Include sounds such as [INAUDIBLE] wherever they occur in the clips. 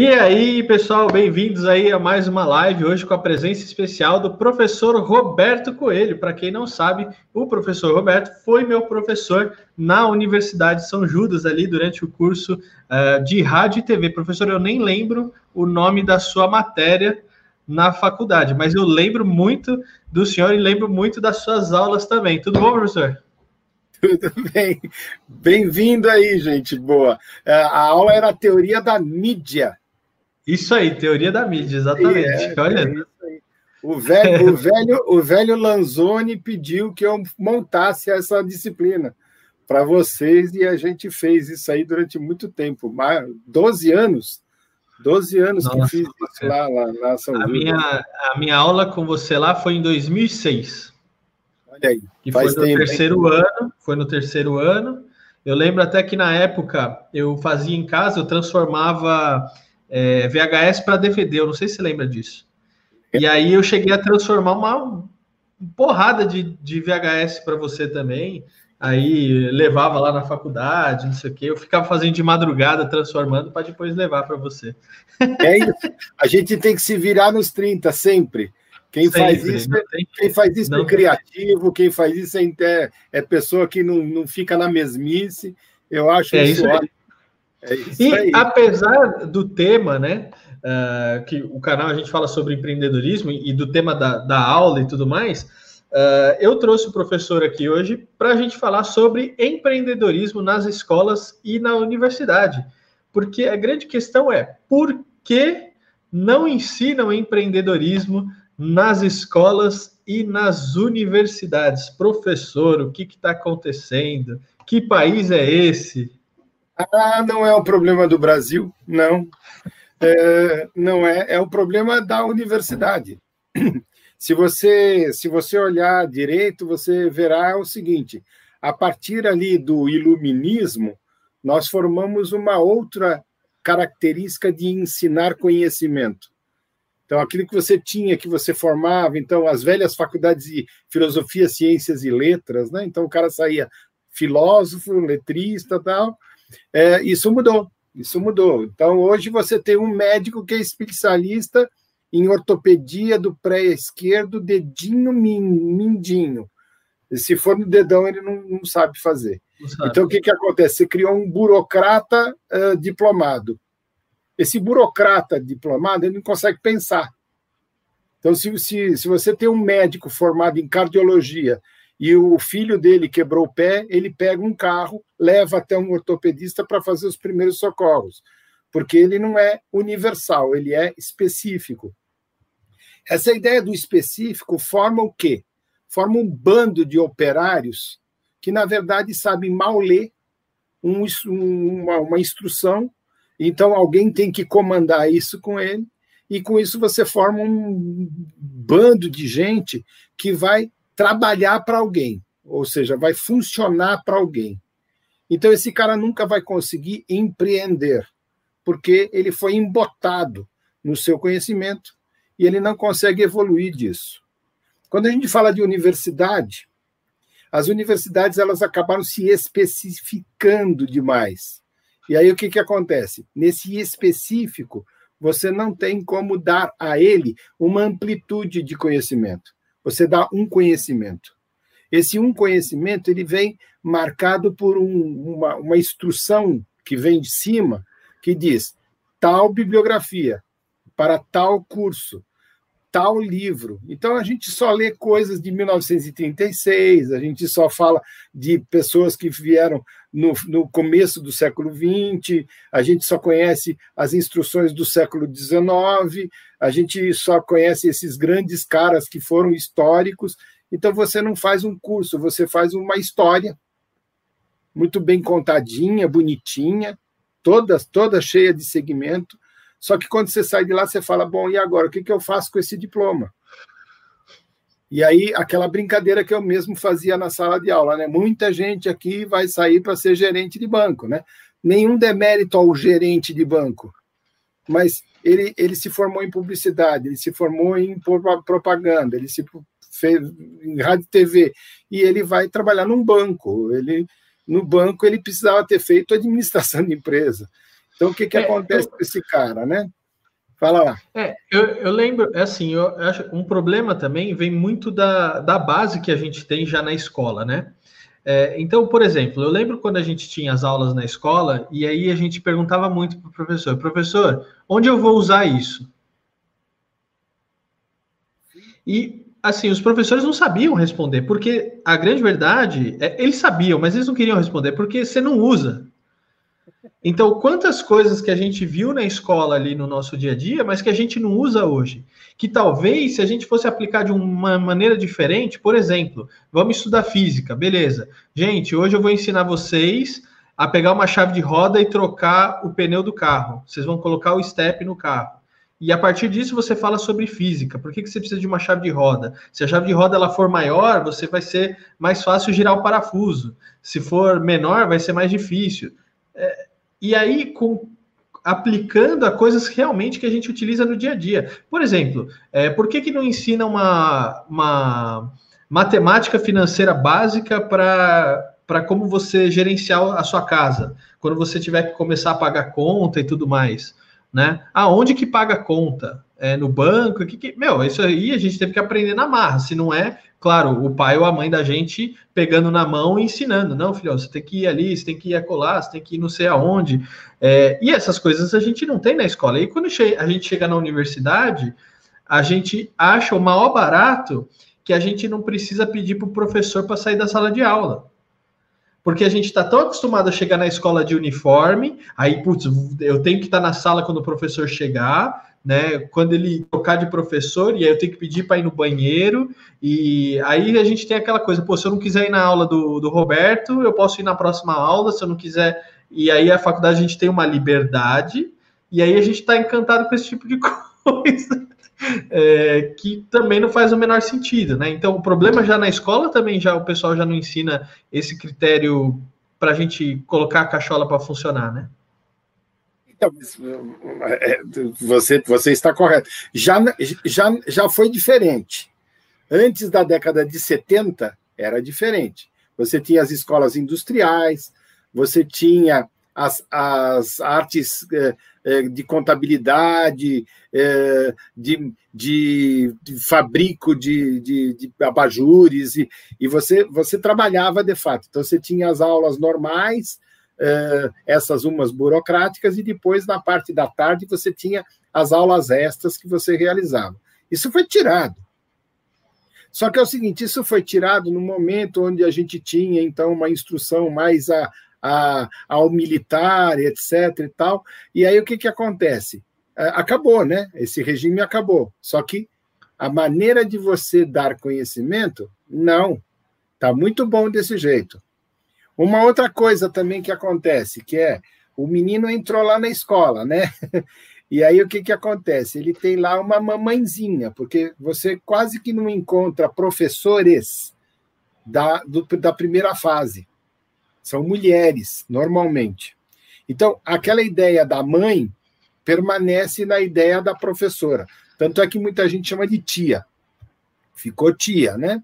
E aí, pessoal, bem-vindos aí a mais uma live hoje com a presença especial do professor Roberto Coelho. Para quem não sabe, o professor Roberto foi meu professor na Universidade de São Judas ali durante o curso uh, de rádio e TV. Professor, eu nem lembro o nome da sua matéria na faculdade, mas eu lembro muito do senhor e lembro muito das suas aulas também. Tudo bom, professor? Tudo bem. Bem-vindo aí, gente boa. É, a aula era a teoria da mídia. Isso aí, teoria da mídia, exatamente. É, Olha. É o velho, o, [LAUGHS] velho, o velho Lanzoni pediu que eu montasse essa disciplina para vocês e a gente fez isso aí durante muito tempo, mais 12 anos. 12 anos Nossa, que fiz isso lá, lá na São a minha, a minha aula com você lá foi em 2006. Olha aí. Que foi no tempo, terceiro hein? ano, foi no terceiro ano. Eu lembro até que na época eu fazia em casa, eu transformava é, VHS para DVD, eu não sei se você lembra disso. E aí eu cheguei a transformar uma porrada de, de VHS para você também. Aí levava lá na faculdade, não sei o quê. Eu ficava fazendo de madrugada, transformando para depois levar para você. É isso. A gente tem que se virar nos 30 sempre. Quem sempre, faz isso, é, quem faz isso é criativo, quem faz isso é, é pessoa que não, não fica na mesmice. Eu acho é isso, isso é e aí. apesar do tema, né? Uh, que o canal a gente fala sobre empreendedorismo e do tema da, da aula e tudo mais, uh, eu trouxe o professor aqui hoje para a gente falar sobre empreendedorismo nas escolas e na universidade. Porque a grande questão é por que não ensinam empreendedorismo nas escolas e nas universidades? Professor, o que está acontecendo? Que país é esse? Ah, não é um problema do Brasil, não. É, não é, é um problema da universidade. [CLEARS THROAT] Se você, se você olhar direito, você verá o seguinte: a partir ali do iluminismo, nós formamos uma outra característica de ensinar conhecimento. Então, aquilo que você tinha, que você formava, então, as velhas faculdades de filosofia, ciências e letras, né? Então, o cara saía filósofo, letrista tal, é, isso mudou, isso mudou. Então, hoje você tem um médico que é especialista em ortopedia do pré esquerdo, dedinho mindinho. E se for no dedão, ele não, não sabe fazer. Não sabe. Então, o que, que acontece? Você criou um burocrata uh, diplomado. Esse burocrata diplomado, ele não consegue pensar. Então, se, se, se você tem um médico formado em cardiologia e o filho dele quebrou o pé, ele pega um carro, leva até um ortopedista para fazer os primeiros socorros, porque ele não é universal, ele é específico. Essa ideia do específico forma o quê? Forma um bando de operários que, na verdade, sabem mal ler um, uma, uma instrução, então alguém tem que comandar isso com ele, e com isso você forma um bando de gente que vai trabalhar para alguém, ou seja, vai funcionar para alguém. Então, esse cara nunca vai conseguir empreender, porque ele foi embotado no seu conhecimento e ele não consegue evoluir disso. Quando a gente fala de universidade, as universidades elas acabaram se especificando demais. E aí o que, que acontece? Nesse específico, você não tem como dar a ele uma amplitude de conhecimento. Você dá um conhecimento. Esse um conhecimento ele vem marcado por um, uma, uma instrução que vem de cima que diz tal bibliografia para tal curso, tal livro. Então a gente só lê coisas de 1936, a gente só fala de pessoas que vieram no, no começo do século XX, a gente só conhece as instruções do século XIX, a gente só conhece esses grandes caras que foram históricos. Então você não faz um curso, você faz uma história muito bem contadinha, bonitinha, toda, toda cheia de segmento só que quando você sai de lá, você fala: bom, e agora? O que, que eu faço com esse diploma? E aí, aquela brincadeira que eu mesmo fazia na sala de aula, né? Muita gente aqui vai sair para ser gerente de banco, né? Nenhum demérito ao gerente de banco, mas ele, ele se formou em publicidade, ele se formou em propaganda, ele se fez em rádio e TV, e ele vai trabalhar num banco. Ele, no banco, ele precisava ter feito administração de empresa. Então, o que, que é, acontece com esse cara, né? Fala lá. É, eu, eu lembro, é assim, eu acho um problema também vem muito da, da base que a gente tem já na escola, né? É, então, por exemplo, eu lembro quando a gente tinha as aulas na escola e aí a gente perguntava muito para o professor: professor, onde eu vou usar isso? E assim, os professores não sabiam responder, porque a grande verdade é eles sabiam, mas eles não queriam responder, porque você não usa. Então, quantas coisas que a gente viu na escola ali no nosso dia a dia, mas que a gente não usa hoje? Que talvez, se a gente fosse aplicar de uma maneira diferente, por exemplo, vamos estudar física, beleza. Gente, hoje eu vou ensinar vocês a pegar uma chave de roda e trocar o pneu do carro. Vocês vão colocar o step no carro. E a partir disso você fala sobre física. Por que, que você precisa de uma chave de roda? Se a chave de roda ela for maior, você vai ser mais fácil girar o parafuso. Se for menor, vai ser mais difícil. É, e aí, com, aplicando a coisas realmente que a gente utiliza no dia a dia. Por exemplo, é, por que, que não ensina uma, uma matemática financeira básica para como você gerenciar a sua casa, quando você tiver que começar a pagar conta e tudo mais? Né? Aonde que paga conta? É, no banco? Que, que, meu, isso aí a gente teve que aprender na marra. Se não é, claro, o pai ou a mãe da gente pegando na mão e ensinando. Não, filho, você tem que ir ali, você tem que ir acolá, você tem que ir não sei aonde. É, e essas coisas a gente não tem na escola. E quando a gente chega na universidade, a gente acha o maior barato que a gente não precisa pedir para o professor para sair da sala de aula. Porque a gente está tão acostumado a chegar na escola de uniforme, aí, putz, eu tenho que estar tá na sala quando o professor chegar, né? Quando ele trocar de professor, e aí eu tenho que pedir para ir no banheiro, e aí a gente tem aquela coisa, pô, se eu não quiser ir na aula do, do Roberto, eu posso ir na próxima aula, se eu não quiser. E aí a faculdade a gente tem uma liberdade, e aí a gente está encantado com esse tipo de [LAUGHS] coisa. É, que também não faz o menor sentido, né? Então, o problema já na escola também já o pessoal já não ensina esse critério para a gente colocar a cachola para funcionar, né? Então, é, você, você está correto. Já, já, já foi diferente. Antes da década de 70, era diferente. Você tinha as escolas industriais, você tinha as, as artes é, é, de contabilidade, de, de, de fabrico de, de, de abajures, e, e você, você trabalhava de fato. Então, você tinha as aulas normais, essas umas burocráticas, e depois, na parte da tarde, você tinha as aulas extras que você realizava. Isso foi tirado. Só que é o seguinte: isso foi tirado no momento onde a gente tinha, então, uma instrução mais a, a, ao militar, etc. e tal. E aí o que, que acontece? Acabou, né? Esse regime acabou. Só que a maneira de você dar conhecimento, não. Está muito bom desse jeito. Uma outra coisa também que acontece, que é o menino entrou lá na escola, né? [LAUGHS] E aí o que, que acontece? Ele tem lá uma mamãezinha, porque você quase que não encontra professores da, do, da primeira fase. São mulheres, normalmente. Então, aquela ideia da mãe permanece na ideia da professora. Tanto é que muita gente chama de tia. Ficou tia, né?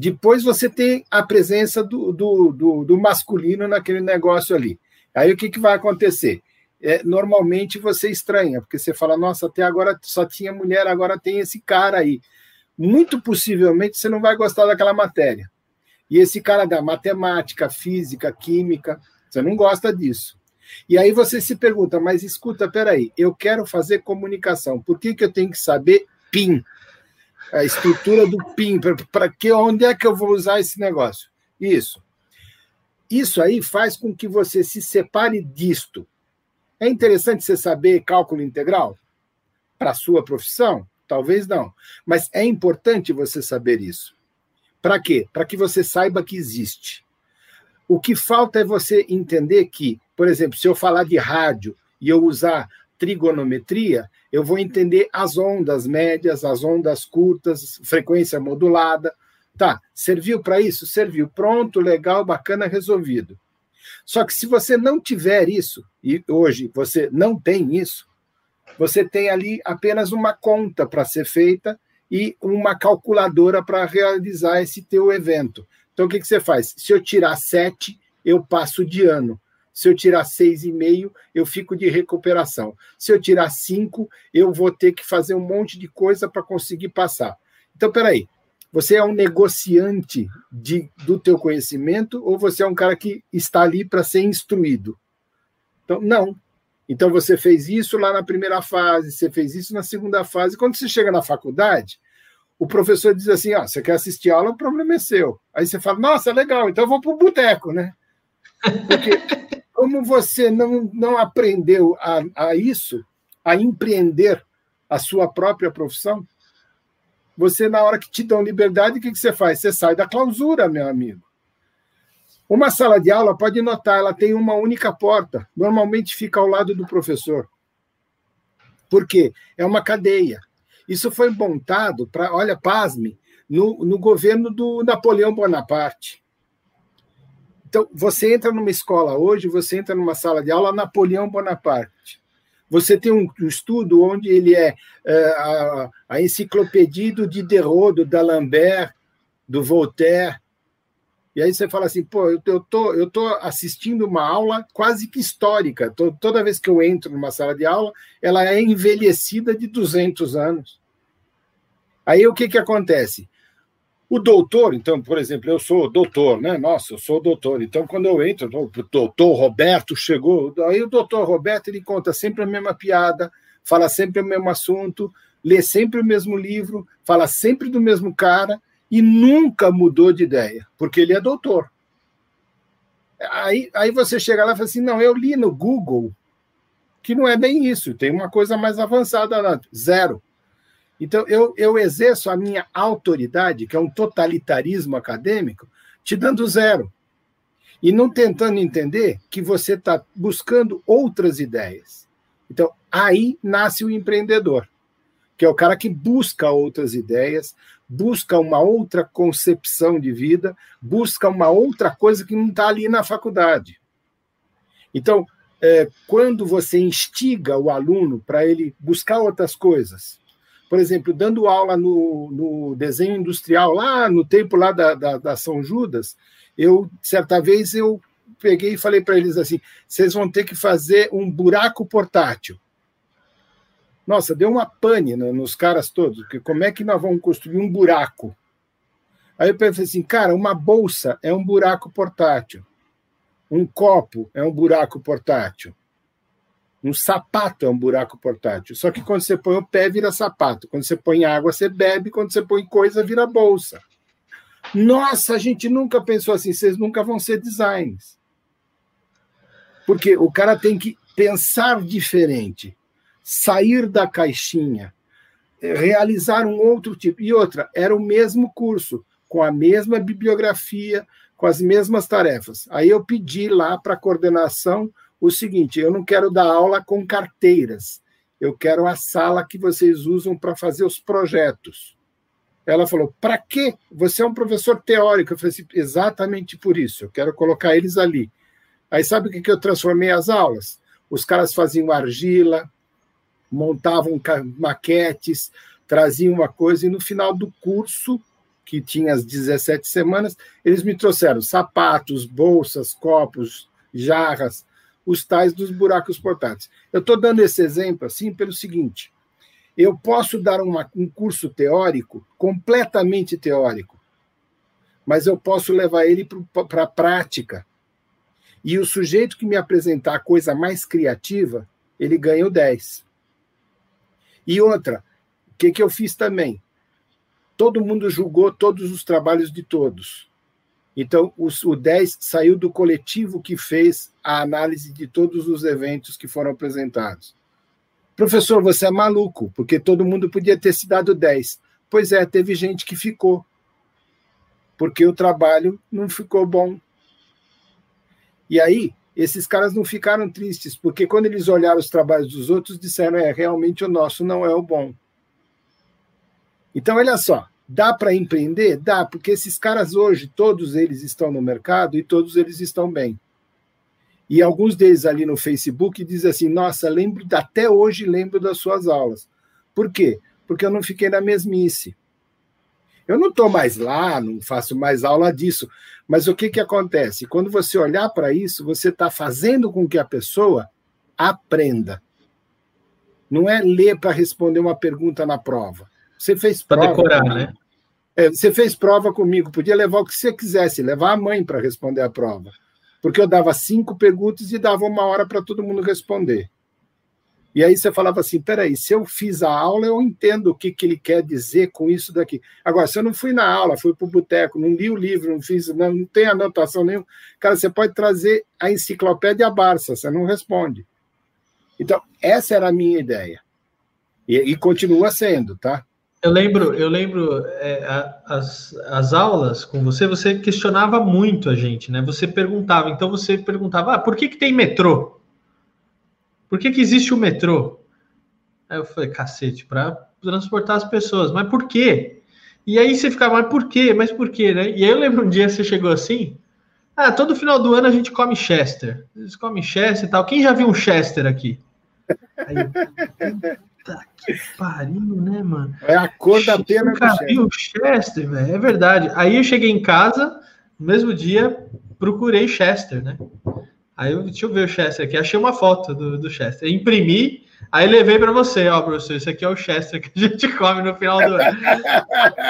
Depois você tem a presença do, do, do, do masculino naquele negócio ali. Aí o que, que vai acontecer? É, normalmente você estranha, porque você fala, nossa, até agora só tinha mulher, agora tem esse cara aí. Muito possivelmente você não vai gostar daquela matéria. E esse cara da matemática, física, química, você não gosta disso. E aí você se pergunta, mas escuta, peraí, eu quero fazer comunicação, por que, que eu tenho que saber PIN? A estrutura do PIN, para que onde é que eu vou usar esse negócio? Isso. Isso aí faz com que você se separe disto. É interessante você saber cálculo integral para a sua profissão? Talvez não. Mas é importante você saber isso. Para quê? Para que você saiba que existe. O que falta é você entender que, por exemplo, se eu falar de rádio e eu usar trigonometria, eu vou entender as ondas médias, as ondas curtas, frequência modulada. Tá, serviu para isso? Serviu. Pronto, legal, bacana, resolvido. Só que se você não tiver isso, e hoje você não tem isso, você tem ali apenas uma conta para ser feita e uma calculadora para realizar esse teu evento. Então, o que, que você faz? Se eu tirar sete, eu passo de ano. Se eu tirar 6,5, eu fico de recuperação. Se eu tirar 5, eu vou ter que fazer um monte de coisa para conseguir passar. Então, peraí, você é um negociante de, do teu conhecimento ou você é um cara que está ali para ser instruído? Então, não. Então, você fez isso lá na primeira fase, você fez isso na segunda fase. Quando você chega na faculdade, o professor diz assim: ah, você quer assistir aula, o problema é seu. Aí você fala: nossa, legal, então eu vou para o boteco, né? Porque, como você não, não aprendeu a, a isso, a empreender a sua própria profissão, você, na hora que te dão liberdade, o que, que você faz? Você sai da clausura, meu amigo. Uma sala de aula, pode notar, ela tem uma única porta. Normalmente fica ao lado do professor. Por quê? É uma cadeia. Isso foi montado para, olha, pasme, no, no governo do Napoleão Bonaparte. Então, você entra numa escola hoje, você entra numa sala de aula, Napoleão Bonaparte. Você tem um, estudo onde ele é, é a, a, enciclopédia do Diderot, do D'Alembert, do Voltaire. E aí você fala assim, pô, eu, eu, tô, eu tô assistindo uma aula quase que histórica. Tô, toda vez que eu entro numa sala de aula, ela é envelhecida de 200 anos. Aí o que, que acontece? O doutor, então, por exemplo, eu sou doutor, né? Nossa, eu sou doutor. Então, quando eu entro, o doutor Roberto chegou, aí o doutor Roberto ele conta sempre a mesma piada, fala sempre o mesmo assunto, lê sempre o mesmo livro, fala sempre do mesmo cara e nunca mudou de ideia, porque ele é doutor. Aí, aí você chega lá e fala assim: não, eu li no Google que não é bem isso, tem uma coisa mais avançada lá. Zero. Então, eu, eu exerço a minha autoridade, que é um totalitarismo acadêmico, te dando zero. E não tentando entender que você está buscando outras ideias. Então, aí nasce o empreendedor, que é o cara que busca outras ideias, busca uma outra concepção de vida, busca uma outra coisa que não está ali na faculdade. Então, é, quando você instiga o aluno para ele buscar outras coisas, por exemplo, dando aula no, no desenho industrial, lá no tempo lá da, da, da São Judas, eu, certa vez, eu peguei e falei para eles assim: vocês vão ter que fazer um buraco portátil. Nossa, deu uma pane nos caras todos, porque como é que nós vamos construir um buraco? Aí eu pensei assim, cara, uma bolsa é um buraco portátil. Um copo é um buraco portátil. Um sapato é um buraco portátil. Só que quando você põe o pé, vira sapato. Quando você põe água, você bebe. Quando você põe coisa, vira bolsa. Nossa, a gente nunca pensou assim. Vocês nunca vão ser designers. Porque o cara tem que pensar diferente, sair da caixinha, realizar um outro tipo. E outra, era o mesmo curso, com a mesma bibliografia, com as mesmas tarefas. Aí eu pedi lá para a coordenação o seguinte: eu não quero dar aula com carteiras, eu quero a sala que vocês usam para fazer os projetos. Ela falou: para quê? Você é um professor teórico. Eu falei assim: exatamente por isso, eu quero colocar eles ali. Aí sabe o que eu transformei as aulas? Os caras faziam argila, montavam maquetes, traziam uma coisa, e no final do curso, que tinha as 17 semanas, eles me trouxeram sapatos, bolsas, copos, jarras, os tais dos buracos portáteis. Eu estou dando esse exemplo assim pelo seguinte: eu posso dar uma, um curso teórico, completamente teórico, mas eu posso levar ele para a prática. E o sujeito que me apresentar a coisa mais criativa, ele ganha o 10. E outra, o que, que eu fiz também? Todo mundo julgou todos os trabalhos de todos. Então, o 10 saiu do coletivo que fez a análise de todos os eventos que foram apresentados. Professor, você é maluco, porque todo mundo podia ter se dado 10. Pois é, teve gente que ficou, porque o trabalho não ficou bom. E aí, esses caras não ficaram tristes, porque quando eles olharam os trabalhos dos outros, disseram: é, realmente o nosso não é o bom. Então, olha só, Dá para empreender? Dá, porque esses caras hoje, todos eles estão no mercado e todos eles estão bem. E alguns deles ali no Facebook dizem assim: Nossa, lembro, até hoje lembro das suas aulas. Por quê? Porque eu não fiquei na mesmice. Eu não estou mais lá, não faço mais aula disso. Mas o que, que acontece? Quando você olhar para isso, você está fazendo com que a pessoa aprenda. Não é ler para responder uma pergunta na prova. Você fez prova. Para decorar, comigo. né? É, você fez prova comigo, podia levar o que você quisesse, levar a mãe para responder a prova. Porque eu dava cinco perguntas e dava uma hora para todo mundo responder. E aí você falava assim: peraí, se eu fiz a aula, eu entendo o que, que ele quer dizer com isso daqui. Agora, se eu não fui na aula, fui para o boteco, não li o livro, não fiz, não, não tem anotação nenhuma, cara, você pode trazer a enciclopédia Barça, você não responde. Então, essa era a minha ideia. E, e continua sendo, tá? Eu lembro, eu lembro é, as, as aulas com você, você questionava muito a gente, né? Você perguntava, então você perguntava, ah, por que, que tem metrô? Por que, que existe o metrô? Aí eu falei, cacete, para transportar as pessoas, mas por quê? E aí você ficava, mas por quê? Mas por quê, né? E aí eu lembro um dia você chegou assim, ah, todo final do ano a gente come Chester. Eles comem Chester e tal. Quem já viu um Chester aqui? Aí, puta que pariu, né, mano? É a cor da pena Nunca vi o Chester, velho. É verdade. Aí eu cheguei em casa, no mesmo dia, procurei Chester, né? Aí eu, deixa eu ver o Chester aqui. Achei uma foto do, do Chester. Imprimi, aí levei para você, ó, professor. Esse aqui é o Chester que a gente [LAUGHS] come no final do ano.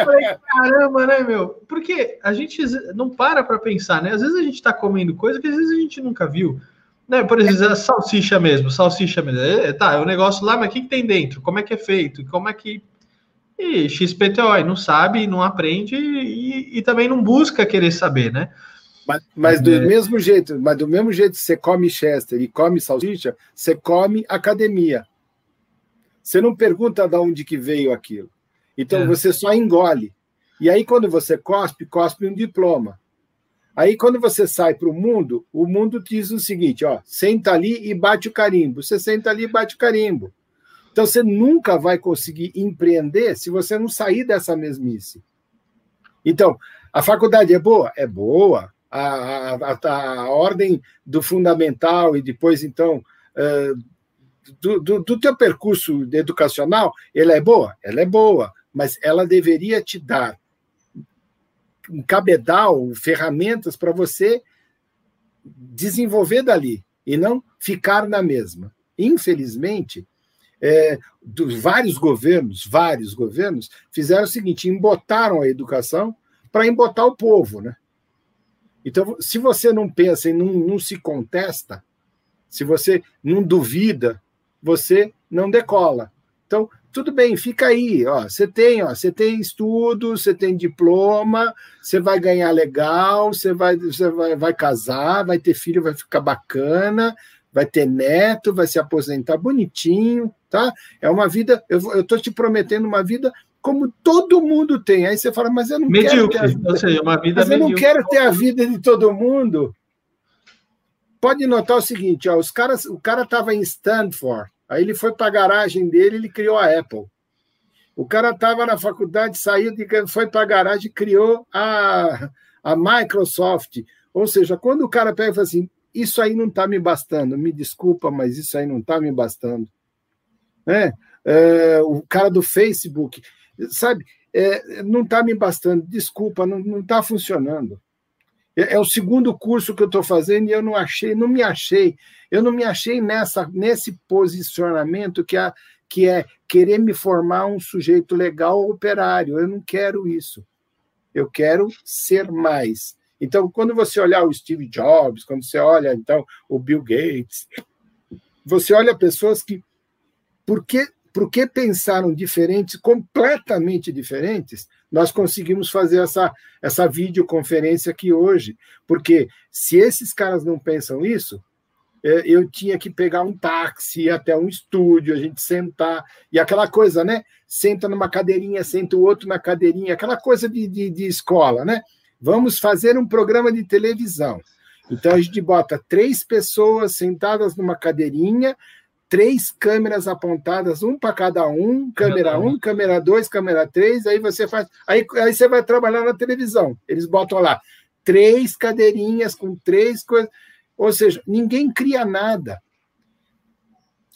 Falei, caramba, né, meu? Porque a gente não para para pensar, né? Às vezes a gente tá comendo coisa que às vezes a gente nunca viu. Né, por exemplo, a salsicha mesmo, salsicha mesmo. É, tá, é o um negócio lá, mas o que, que tem dentro? Como é que é feito? Como é que. E XPTO, não sabe, não aprende e, e também não busca querer saber, né? Mas, mas do é. mesmo jeito, mas do mesmo jeito que você come Chester e come salsicha, você come academia. Você não pergunta de onde que veio aquilo. Então é. você só engole. E aí quando você cospe, cospe um diploma. Aí quando você sai para o mundo, o mundo diz o seguinte, ó, senta ali e bate o carimbo. Você senta ali e bate o carimbo. Então você nunca vai conseguir empreender se você não sair dessa mesmice. Então, a faculdade é boa? É boa a, a, a ordem do fundamental e depois, então, do, do, do teu percurso educacional, ela é boa? Ela é boa, mas ela deveria te dar um cabedal, ferramentas para você desenvolver dali e não ficar na mesma. Infelizmente, é, dos vários governos, vários governos, fizeram o seguinte: embotaram a educação para embotar o povo, né? Então, se você não pensa e não, não se contesta, se você não duvida, você não decola. Então, tudo bem, fica aí, ó. Você tem, ó, você tem estudo, você tem diploma, você vai ganhar legal, você vai, você vai, vai casar, vai ter filho, vai ficar bacana, vai ter neto, vai se aposentar bonitinho, tá? É uma vida, eu, eu tô te prometendo uma vida como todo mundo tem. Aí você fala, mas eu não medíocre, quero ter a vida, seja, uma vida mas eu não quero ter a vida de todo mundo. Pode notar o seguinte, ó, os caras, o cara estava em Stanford, aí ele foi para a garagem dele, ele criou a Apple. O cara estava na faculdade, saiu, de, foi para a garagem e criou a, a Microsoft. Ou seja, quando o cara pega e fala assim, isso aí não está me bastando, me desculpa, mas isso aí não está me bastando. É, é, o cara do Facebook, sabe, é, não está me bastando, desculpa, não está funcionando. É, é, o segundo curso que eu estou fazendo e eu não achei, não me achei, eu não me achei nessa, nesse posicionamento que, a, que é querer me formar um sujeito legal operário. Eu não quero isso. Eu quero ser mais. Então, quando você olhar o Steve Jobs, quando você olha então o Bill Gates, você olha pessoas que porque porque pensaram diferentes, completamente diferentes, nós conseguimos fazer essa, essa videoconferência aqui hoje. Porque se esses caras não pensam isso, é, eu tinha que pegar um táxi, até um estúdio, a gente sentar, e aquela coisa, né? Senta numa cadeirinha, senta o outro na cadeirinha, aquela coisa de, de, de escola, né? Vamos fazer um programa de televisão. Então a gente bota três pessoas sentadas numa cadeirinha, três câmeras apontadas, um para cada um, câmera um, câmera dois, câmera três, aí você faz. Aí, aí você vai trabalhar na televisão. Eles botam lá três cadeirinhas com três coisas. Ou seja, ninguém cria nada.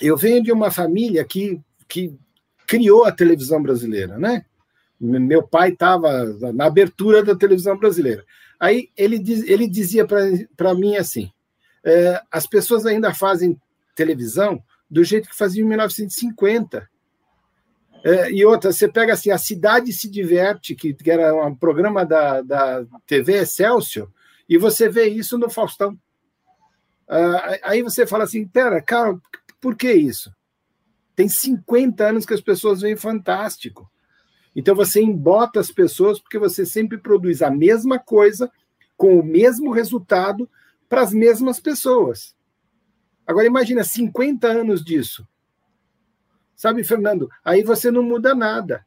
Eu venho de uma família que, que criou a televisão brasileira, né? Meu pai estava na abertura da televisão brasileira. Aí ele, diz, ele dizia para mim assim: é, as pessoas ainda fazem televisão do jeito que faziam em 1950. É, e outra, você pega assim, a Cidade se Diverte, que, que era um programa da, da TV Excelsior, e você vê isso no Faustão. Uh, aí você fala assim, pera, cara, por que isso? Tem 50 anos que as pessoas veem fantástico. Então você embota as pessoas porque você sempre produz a mesma coisa com o mesmo resultado para as mesmas pessoas. Agora imagina 50 anos disso. Sabe, Fernando? Aí você não muda nada.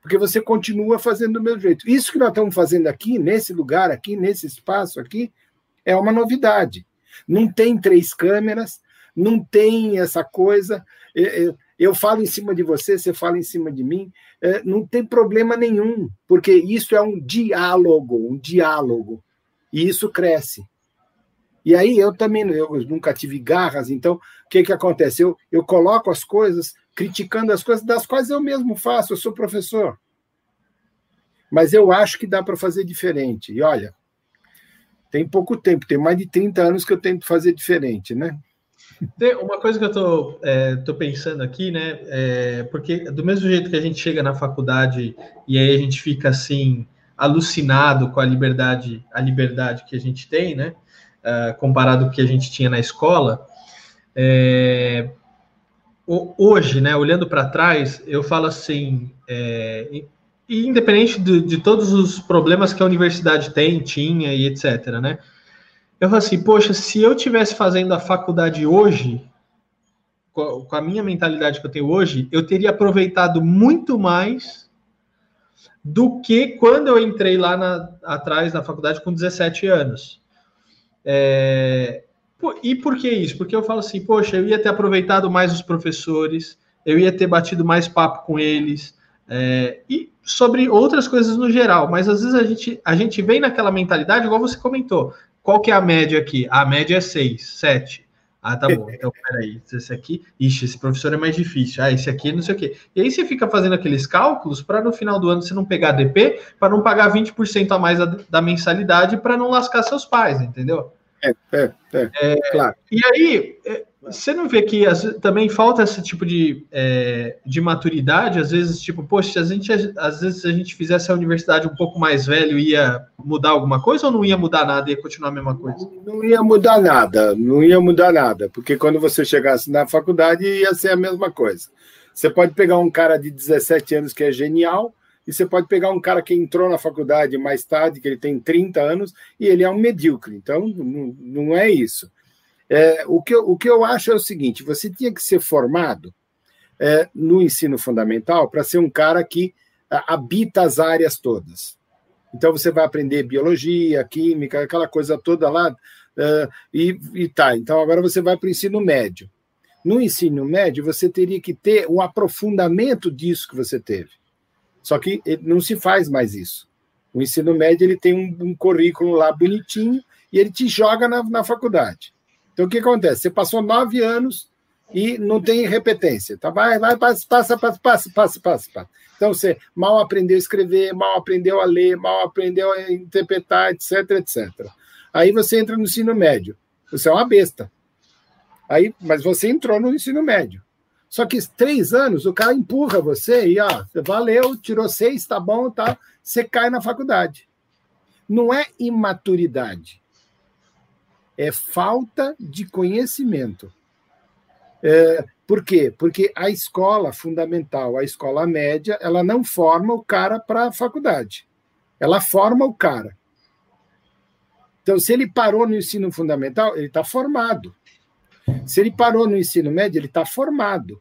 Porque você continua fazendo do mesmo jeito. Isso que nós estamos fazendo aqui, nesse lugar, aqui, nesse espaço aqui, é uma novidade. Não tem três câmeras, não tem essa coisa. Eu falo em cima de você, você fala em cima de mim. É, não tem problema nenhum, porque isso é um diálogo, um diálogo. E isso cresce. E aí eu também eu nunca tive garras, então o que, que acontece? Eu, eu coloco as coisas, criticando as coisas das quais eu mesmo faço, eu sou professor. Mas eu acho que dá para fazer diferente. E olha, tem pouco tempo, tem mais de 30 anos que eu tento fazer diferente, né? Uma coisa que eu tô, é, tô pensando aqui, né? É, porque do mesmo jeito que a gente chega na faculdade e aí a gente fica assim alucinado com a liberdade, a liberdade que a gente tem, né? Uh, comparado com o que a gente tinha na escola. É, hoje, né? Olhando para trás, eu falo assim, é, independente de, de todos os problemas que a universidade tem, tinha e etc, né? Eu falo assim, poxa, se eu tivesse fazendo a faculdade hoje, com a minha mentalidade que eu tenho hoje, eu teria aproveitado muito mais do que quando eu entrei lá na, atrás na faculdade com 17 anos. É, e por que isso? Porque eu falo assim, poxa, eu ia ter aproveitado mais os professores, eu ia ter batido mais papo com eles, é, e sobre outras coisas no geral, mas às vezes a gente, a gente vem naquela mentalidade, igual você comentou, qual que é a média aqui? A média é 6, 7. Ah, tá bom. Então, peraí. Esse aqui. Ixi, esse professor é mais difícil. Ah, esse aqui não sei o quê. E aí você fica fazendo aqueles cálculos para no final do ano você não pegar DP, para não pagar 20% a mais da, da mensalidade, para não lascar seus pais, entendeu? É, é, é, é, claro. E aí, é, você não vê que as, também falta esse tipo de, é, de maturidade? Às vezes, tipo, poxa, se a gente, às vezes, se a gente fizesse a universidade um pouco mais velho, ia mudar alguma coisa ou não ia mudar nada, ia continuar a mesma coisa? Não ia mudar nada, não ia mudar nada, porque quando você chegasse na faculdade ia ser a mesma coisa. Você pode pegar um cara de 17 anos que é genial, e você pode pegar um cara que entrou na faculdade mais tarde, que ele tem 30 anos, e ele é um medíocre. Então, não, não é isso. É, o, que eu, o que eu acho é o seguinte: você tinha que ser formado é, no ensino fundamental para ser um cara que a, habita as áreas todas. Então, você vai aprender biologia, química, aquela coisa toda lá, é, e, e tá. Então, agora você vai para o ensino médio. No ensino médio, você teria que ter um aprofundamento disso que você teve. Só que não se faz mais isso. O ensino médio ele tem um, um currículo lá bonitinho e ele te joga na, na faculdade. Então, o que acontece? Você passou nove anos e não tem repetência. Tá? Vai, vai, passa, passa, passa, passa, passa, passa. Então, você mal aprendeu a escrever, mal aprendeu a ler, mal aprendeu a interpretar, etc, etc. Aí você entra no ensino médio. Você é uma besta. Aí, mas você entrou no ensino médio. Só que três anos, o cara empurra você e, ó, valeu, tirou seis, tá bom, tá, você cai na faculdade. Não é imaturidade, é falta de conhecimento. É, por quê? Porque a escola fundamental, a escola média, ela não forma o cara para a faculdade. Ela forma o cara. Então, se ele parou no ensino fundamental, ele está formado. Se ele parou no ensino médio, ele está formado.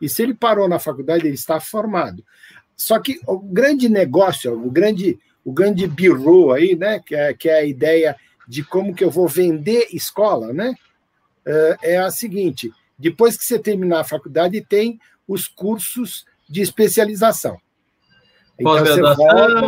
E se ele parou na faculdade, ele está formado. Só que o grande negócio, o grande, o grande birô aí, né, que é, que é a ideia de como que eu vou vender escola, né, é, é a seguinte: depois que você terminar a faculdade, tem os cursos de especialização. Então, você volta,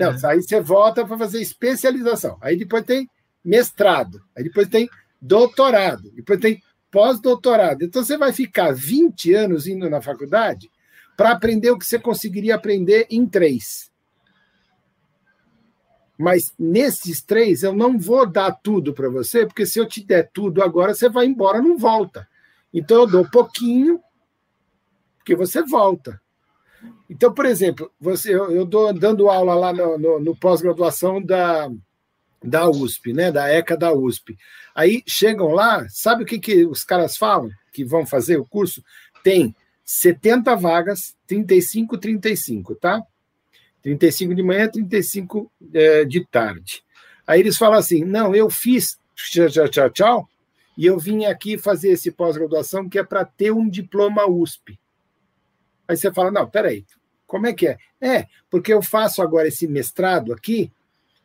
não, aí você volta para fazer especialização. Aí depois tem mestrado, aí depois tem doutorado, depois tem pós-doutorado. Então você vai ficar 20 anos indo na faculdade para aprender o que você conseguiria aprender em três. Mas nesses três, eu não vou dar tudo para você, porque se eu te der tudo agora, você vai embora, não volta. Então eu dou pouquinho, porque você volta. Então, por exemplo, você, eu estou dando aula lá no, no, no pós-graduação da, da USP, né? Da ECA da USP. Aí chegam lá, sabe o que, que os caras falam que vão fazer o curso? Tem 70 vagas, 35, 35, tá? 35 de manhã, 35 é, de tarde. Aí eles falam assim: não, eu fiz tchau, tchau, tchau, tchau, e eu vim aqui fazer esse pós-graduação que é para ter um diploma USP. Aí você fala: não, peraí, como é que é? É, porque eu faço agora esse mestrado aqui,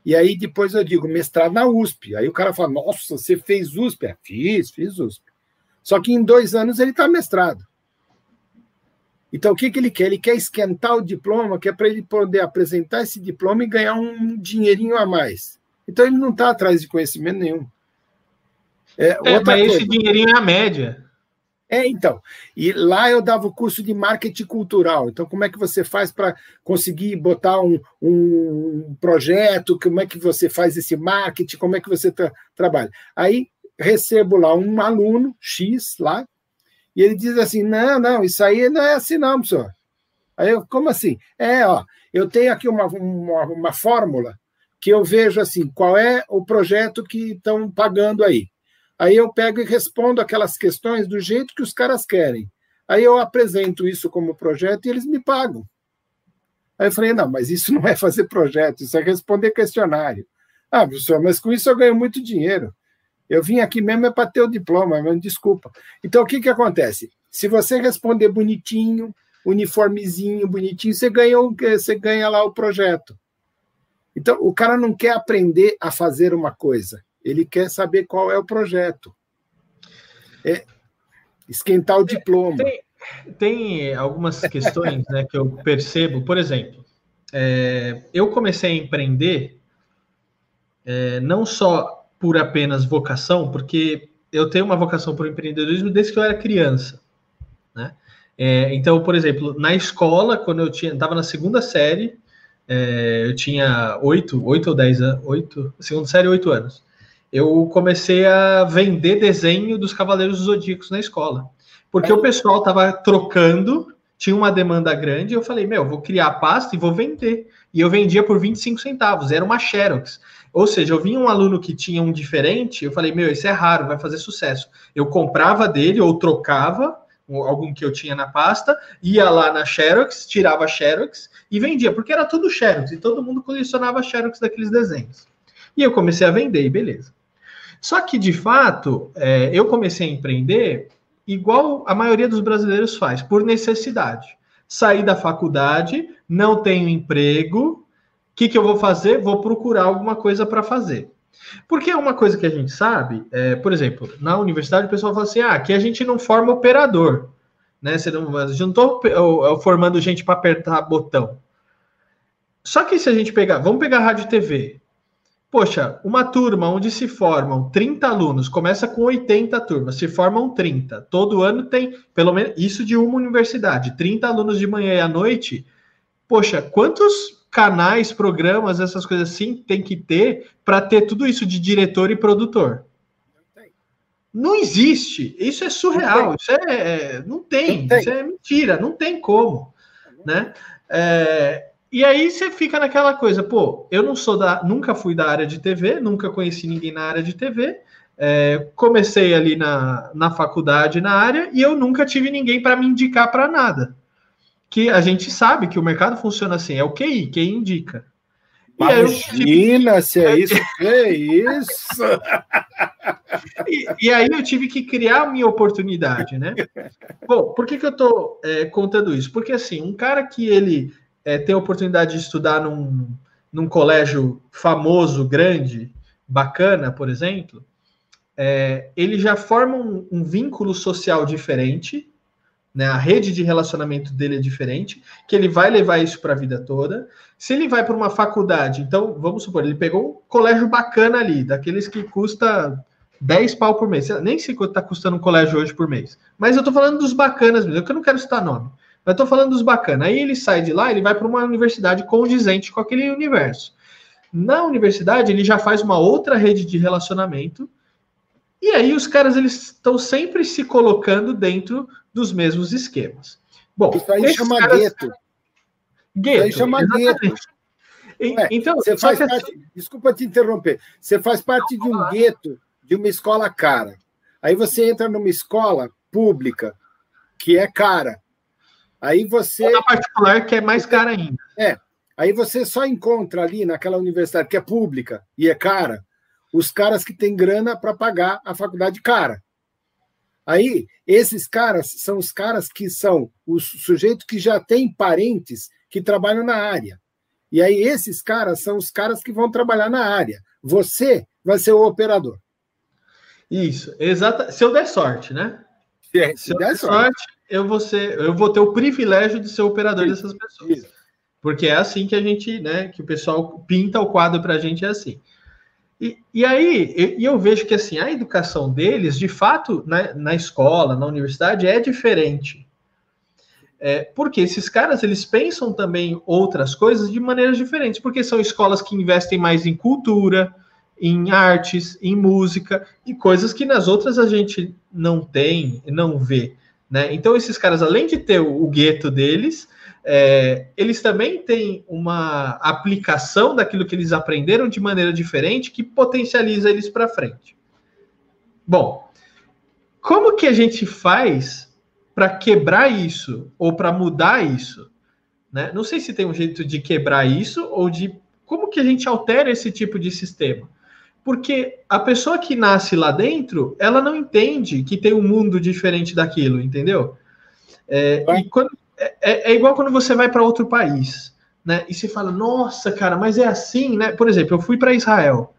e aí depois eu digo mestrado na USP. Aí o cara fala: nossa, você fez USP? É, fiz, fiz USP. Só que em dois anos ele está mestrado. Então, o que, que ele quer? Ele quer esquentar o diploma, que é para ele poder apresentar esse diploma e ganhar um dinheirinho a mais. Então, ele não está atrás de conhecimento nenhum. É, é mas coisa. esse dinheirinho é a média. É, então. E lá eu dava o curso de marketing cultural. Então, como é que você faz para conseguir botar um, um, projeto? Como é que você faz esse marketing? Como é que você tra trabalha? Aí recebo lá um aluno X lá, e ele diz assim: não, não, isso aí não é assim, não, professor. Aí eu, como assim? É, ó, eu tenho aqui uma, uma, uma fórmula que eu vejo assim, qual é o projeto que estão pagando aí. Aí eu pego e respondo aquelas questões do jeito que os caras querem. Aí eu apresento isso como projeto e eles me pagam. Aí eu falei, não, mas isso não é fazer projeto, isso é responder questionário. Ah, professor, mas com isso eu ganho muito dinheiro. Eu vim aqui mesmo é para ter o diploma, mas desculpa. Então, o que, que acontece? Se você responder bonitinho, uniformezinho, bonitinho, você ganha, você ganha lá o projeto. Então, o cara não quer aprender a fazer uma coisa, ele quer saber qual é o projeto. É esquentar o diploma. Tem, tem algumas questões né, que eu percebo. Por exemplo, é, eu comecei a empreender é, não só por apenas vocação, porque eu tenho uma vocação por empreendedorismo desde que eu era criança, né? É, então, por exemplo, na escola, quando eu tinha, estava na segunda série, é, eu tinha oito, oito ou dez anos, oito, segunda série, oito anos. Eu comecei a vender desenho dos Cavaleiros Zodíacos na escola, porque é. o pessoal estava trocando, tinha uma demanda grande, eu falei, meu, vou criar a pasta e vou vender. E eu vendia por 25 centavos, era uma Xerox. Ou seja, eu vinha um aluno que tinha um diferente, eu falei, meu, isso é raro, vai fazer sucesso. Eu comprava dele ou trocava algum que eu tinha na pasta, ia lá na Xerox, tirava Xerox e vendia, porque era tudo Xerox, e todo mundo colecionava Xerox daqueles desenhos. E eu comecei a vender, e beleza. Só que, de fato, é, eu comecei a empreender igual a maioria dos brasileiros faz, por necessidade. Saí da faculdade, não tenho emprego, que, que eu vou fazer? Vou procurar alguma coisa para fazer. Porque é uma coisa que a gente sabe, é, por exemplo, na universidade o pessoal fala assim: ah, aqui a gente não forma operador. Né? Você não, a gente não estou formando gente para apertar botão. Só que se a gente pegar, vamos pegar rádio e TV. Poxa, uma turma onde se formam 30 alunos, começa com 80 turmas, se formam 30. Todo ano tem, pelo menos, isso de uma universidade, 30 alunos de manhã e à noite. Poxa, quantos canais, programas, essas coisas assim, tem que ter para ter tudo isso de diretor e produtor. Não existe. Isso é surreal. Não isso é, é, não tem. Não tem. Isso é mentira. Não tem como, né? É, e aí você fica naquela coisa, pô, eu não sou da, nunca fui da área de TV, nunca conheci ninguém na área de TV. É, comecei ali na, na faculdade na área e eu nunca tive ninguém para me indicar para nada que a gente sabe que o mercado funciona assim, é o QI, quem indica. Imagina se é isso, [LAUGHS] que é isso! e, e, aí eu tive que criar a minha oportunidade, né? Bom, por que, que eu estou é, contando isso? Porque assim, um cara que ele é, tem a oportunidade de estudar num, num colégio famoso, grande, bacana, por exemplo, é, ele já forma um, um vínculo social diferente, né? A rede de relacionamento dele é diferente, que ele vai levar isso para a vida toda. Se ele vai para uma faculdade, então, vamos supor, ele pegou um colégio bacana ali, daqueles que custa 10 pau por mês. Nem sei quanto está custando um colégio hoje por mês. Mas eu estou falando dos bacanas mesmo, que eu não quero citar nome. Mas estou falando dos bacanas. Aí ele sai de lá, ele vai para uma universidade condizente com aquele universo. Na universidade, ele já faz uma outra rede de relacionamento. E aí os caras eles estão sempre se colocando dentro dos mesmos esquemas. Bom, isso aí chama caras... gueto. Gueto. Isso aí chama exatamente. gueto. Ué, então, você faz parte, assim... desculpa te interromper. Você faz parte de um gueto de uma escola cara. Aí você entra numa escola pública que é cara. Aí você. Ou na particular, que é mais cara ainda. É. Aí você só encontra ali naquela universidade que é pública e é cara, os caras que têm grana para pagar a faculdade cara. Aí, esses caras são os caras que são os sujeitos que já têm parentes que trabalham na área. E aí, esses caras são os caras que vão trabalhar na área. Você vai ser o operador. Isso, exata. Se eu der sorte, né? Se, se eu der sorte, sorte, eu vou ser, eu vou ter o privilégio de ser operador Isso. dessas pessoas. Isso. Porque é assim que a gente, né? Que o pessoal pinta o quadro para a gente é assim. E, e aí, e eu vejo que assim, a educação deles, de fato, na, na escola, na universidade, é diferente. É, porque esses caras eles pensam também outras coisas de maneiras diferentes, porque são escolas que investem mais em cultura, em artes, em música e coisas que nas outras a gente não tem, não vê. Né? Então, esses caras, além de ter o, o gueto deles, é, eles também têm uma aplicação daquilo que eles aprenderam de maneira diferente que potencializa eles para frente. Bom, como que a gente faz para quebrar isso ou para mudar isso? Né? Não sei se tem um jeito de quebrar isso ou de como que a gente altera esse tipo de sistema. Porque a pessoa que nasce lá dentro, ela não entende que tem um mundo diferente daquilo, entendeu? É, e quando, é, é, é igual quando você vai para outro país, né? E você fala, nossa, cara, mas é assim, né? Por exemplo, eu fui para Israel.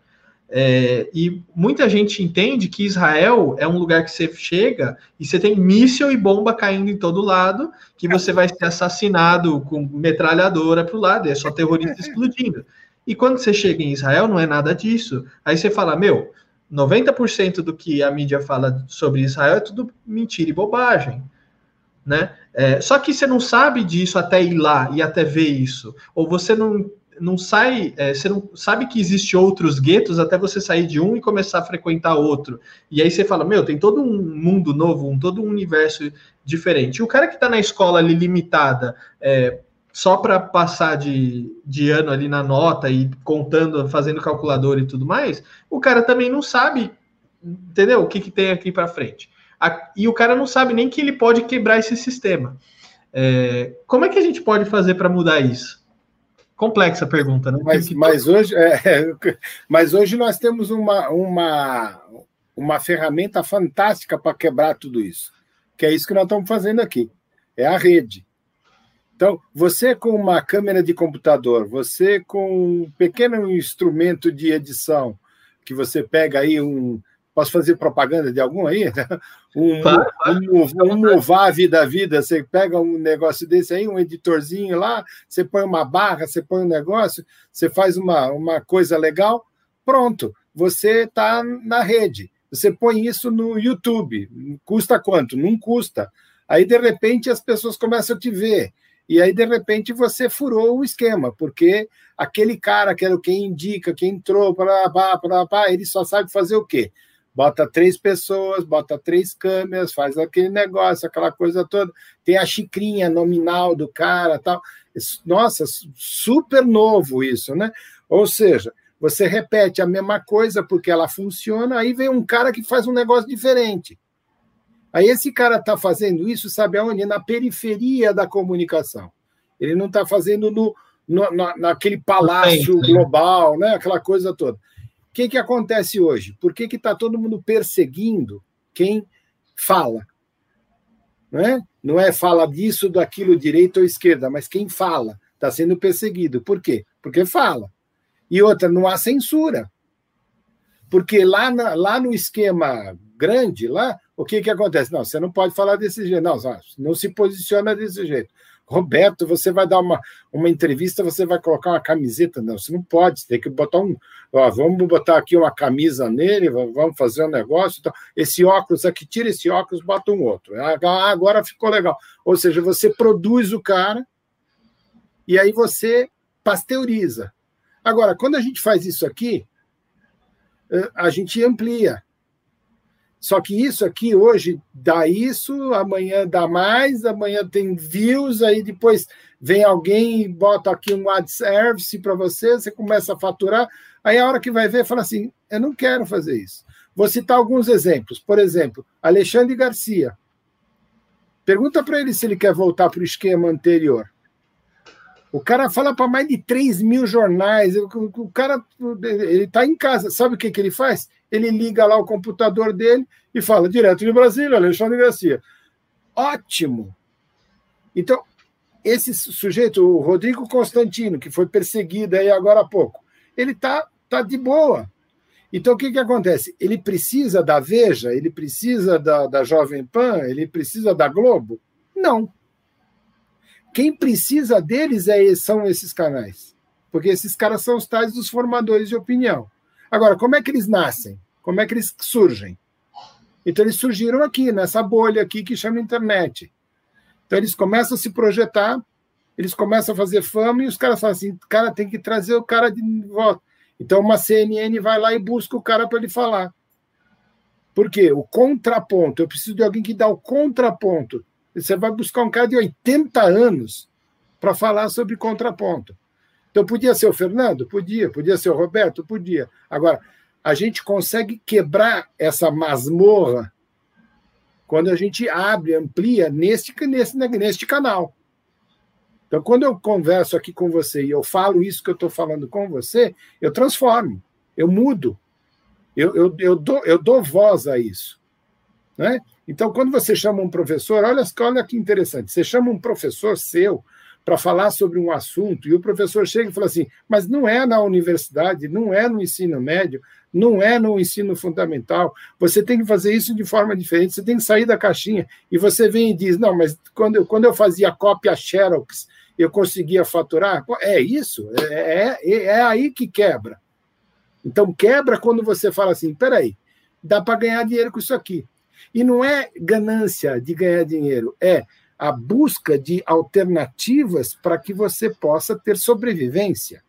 É, e muita gente entende que Israel é um lugar que você chega e você tem míssil e bomba caindo em todo lado, que você vai ser assassinado com metralhadora para o lado, é só terrorista [LAUGHS] explodindo. E quando você chega em Israel, não é nada disso. Aí você fala, meu, 90% do que a mídia fala sobre Israel é tudo mentira e bobagem né? É, só que você não sabe disso até ir lá e até ver isso, ou você não não sai, é, você não sabe que existe outros guetos até você sair de um e começar a frequentar outro. E aí você fala, meu, tem todo um mundo novo, um todo um universo diferente. E o cara que está na escola ali limitada, é, só para passar de, de ano ali na nota e contando, fazendo calculador e tudo mais, o cara também não sabe, entendeu? O que, que tem aqui para frente e o cara não sabe nem que ele pode quebrar esse sistema. É, como é que a gente pode fazer para mudar isso? Complexa pergunta, né? Mas, mas, hoje, é, mas hoje nós temos uma, uma, uma ferramenta fantástica para quebrar tudo isso, que é isso que nós estamos fazendo aqui, é a rede. Então, você com uma câmera de computador, você com um pequeno instrumento de edição, que você pega aí um, Posso fazer propaganda de algum aí? [LAUGHS] Um, um, um Movave da vida, você pega um negócio desse aí, um editorzinho lá, você põe uma barra, você põe um negócio, você faz uma, uma coisa legal, pronto, você está na rede. Você põe isso no YouTube. Custa quanto? Não custa. Aí, de repente, as pessoas começam a te ver. E aí, de repente, você furou o esquema, porque aquele cara que era quem indica, quem entrou, para ele só sabe fazer o quê? Bota três pessoas, bota três câmeras, faz aquele negócio, aquela coisa toda. Tem a xicrinha nominal do cara, tal. Nossa, super novo isso, né? Ou seja, você repete a mesma coisa porque ela funciona, aí vem um cara que faz um negócio diferente. Aí esse cara está fazendo isso, sabe aonde? Na periferia da comunicação. Ele não está fazendo no, no, naquele palácio global, né? aquela coisa toda. O que, que acontece hoje? Por que está todo mundo perseguindo quem fala? Não é? não é fala disso, daquilo, direita ou esquerda, mas quem fala está sendo perseguido. Por quê? Porque fala. E outra, não há censura. Porque lá, na, lá no esquema grande, lá, o que, que acontece? Não, você não pode falar desse jeito. Não, não se posiciona desse jeito. Roberto, você vai dar uma, uma entrevista, você vai colocar uma camiseta. Não, você não pode, tem que botar um. Ó, vamos botar aqui uma camisa nele, vamos fazer um negócio. Então, esse óculos aqui, tira esse óculos, bota um outro. Ah, agora ficou legal. Ou seja, você produz o cara e aí você pasteuriza. Agora, quando a gente faz isso aqui, eh, a gente amplia. Só que isso aqui hoje dá isso, amanhã dá mais, amanhã tem views, aí depois vem alguém e bota aqui um ad service para você, você começa a faturar, aí a hora que vai ver, fala assim: eu não quero fazer isso. Vou citar alguns exemplos. Por exemplo, Alexandre Garcia. Pergunta para ele se ele quer voltar para o esquema anterior. O cara fala para mais de 3 mil jornais. O, cara ele está em casa. Sabe o que, que ele faz? Ele liga lá o computador dele e fala direto de Brasília, Alexandre Garcia. Ótimo. Então, esse sujeito, o Rodrigo Constantino, que foi perseguido aí agora há pouco, ele está tá de boa. Então, o que, que acontece? Ele precisa da Veja, ele precisa da, da Jovem Pan, ele precisa da Globo? Não. Quem precisa deles é, são esses canais. Porque esses caras são os tais dos formadores de opinião. Agora, como é que eles nascem? Como é que eles surgem? Então, eles surgiram aqui, nessa bolha aqui que chama internet. Então, eles começam a se projetar, eles começam a fazer fama e os caras falam assim: cara, tem que trazer o cara de volta. Então, uma CNN vai lá e busca o cara para ele falar. Por quê? O contraponto. Eu preciso de alguém que dá o contraponto. Você vai buscar um cara de 80 anos para falar sobre contraponto. Então, podia ser o Fernando? Podia. Podia ser o Roberto? Podia. Agora, a gente consegue quebrar essa masmorra quando a gente abre, amplia neste, neste, neste canal. Então, quando eu converso aqui com você e eu falo isso que eu estou falando com você, eu transformo, eu mudo, eu, eu, eu, dou, eu dou voz a isso. Né? Então, quando você chama um professor, olha, olha que interessante, você chama um professor seu para falar sobre um assunto e o professor chega e fala assim: mas não é na universidade, não é no ensino médio, não é no ensino fundamental. Você tem que fazer isso de forma diferente, você tem que sair da caixinha. E você vem e diz: não, mas quando eu, quando eu fazia cópia Xerox, eu conseguia faturar. É isso, é, é, é aí que quebra. Então, quebra quando você fala assim: peraí, dá para ganhar dinheiro com isso aqui. E não é ganância de ganhar dinheiro, é a busca de alternativas para que você possa ter sobrevivência.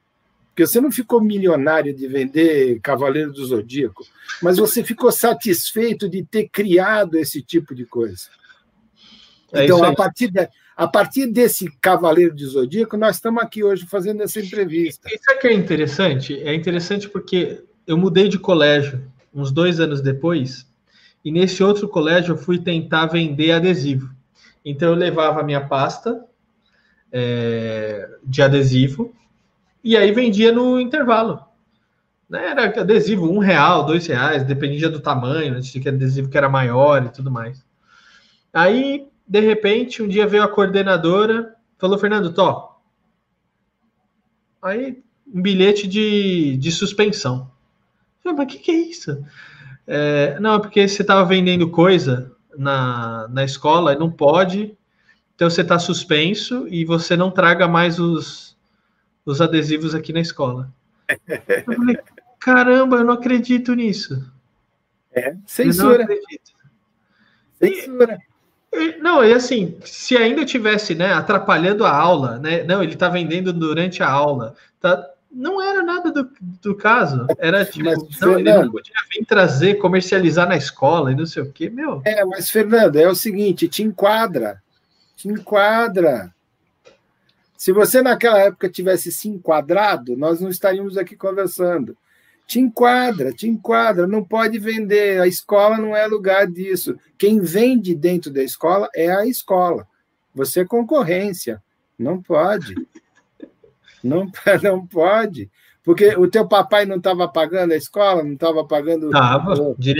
Porque você não ficou milionário de vender Cavaleiro do Zodíaco, mas você ficou satisfeito de ter criado esse tipo de coisa. É então, a partir, de, a partir desse Cavaleiro do Zodíaco, nós estamos aqui hoje fazendo essa entrevista. Isso aqui é interessante. É interessante porque eu mudei de colégio uns dois anos depois e nesse outro colégio eu fui tentar vender adesivo. Então eu levava a minha pasta é, de adesivo e aí vendia no intervalo. Né? Era adesivo um real, dois reais, dependia do tamanho, tinha que adesivo que era maior e tudo mais. Aí, de repente, um dia veio a coordenadora, falou, Fernando, Tó. Aí, um bilhete de, de suspensão. Eu mas o que, que é isso? É, não, é porque você estava vendendo coisa na, na escola e não pode, então você está suspenso e você não traga mais os, os adesivos aqui na escola. Eu falei, caramba, eu não acredito nisso. É, censura. Eu não acredito. Censura. E, não, e assim, se ainda tivesse, né, atrapalhando a aula, né, não, ele está vendendo durante a aula, tá, não era nada do, do caso. Era tipo, mas, não, Fernando, ele não podia vir trazer, comercializar na escola e não sei o quê, meu. É, mas, Fernando, é o seguinte: te enquadra. Te enquadra. Se você naquela época tivesse se enquadrado, nós não estaríamos aqui conversando. Te enquadra, te enquadra, não pode vender. A escola não é lugar disso. Quem vende dentro da escola é a escola. Você é concorrência. Não pode. Não, [LAUGHS] não pode. Porque o teu papai não estava pagando a escola, não estava pagando tava,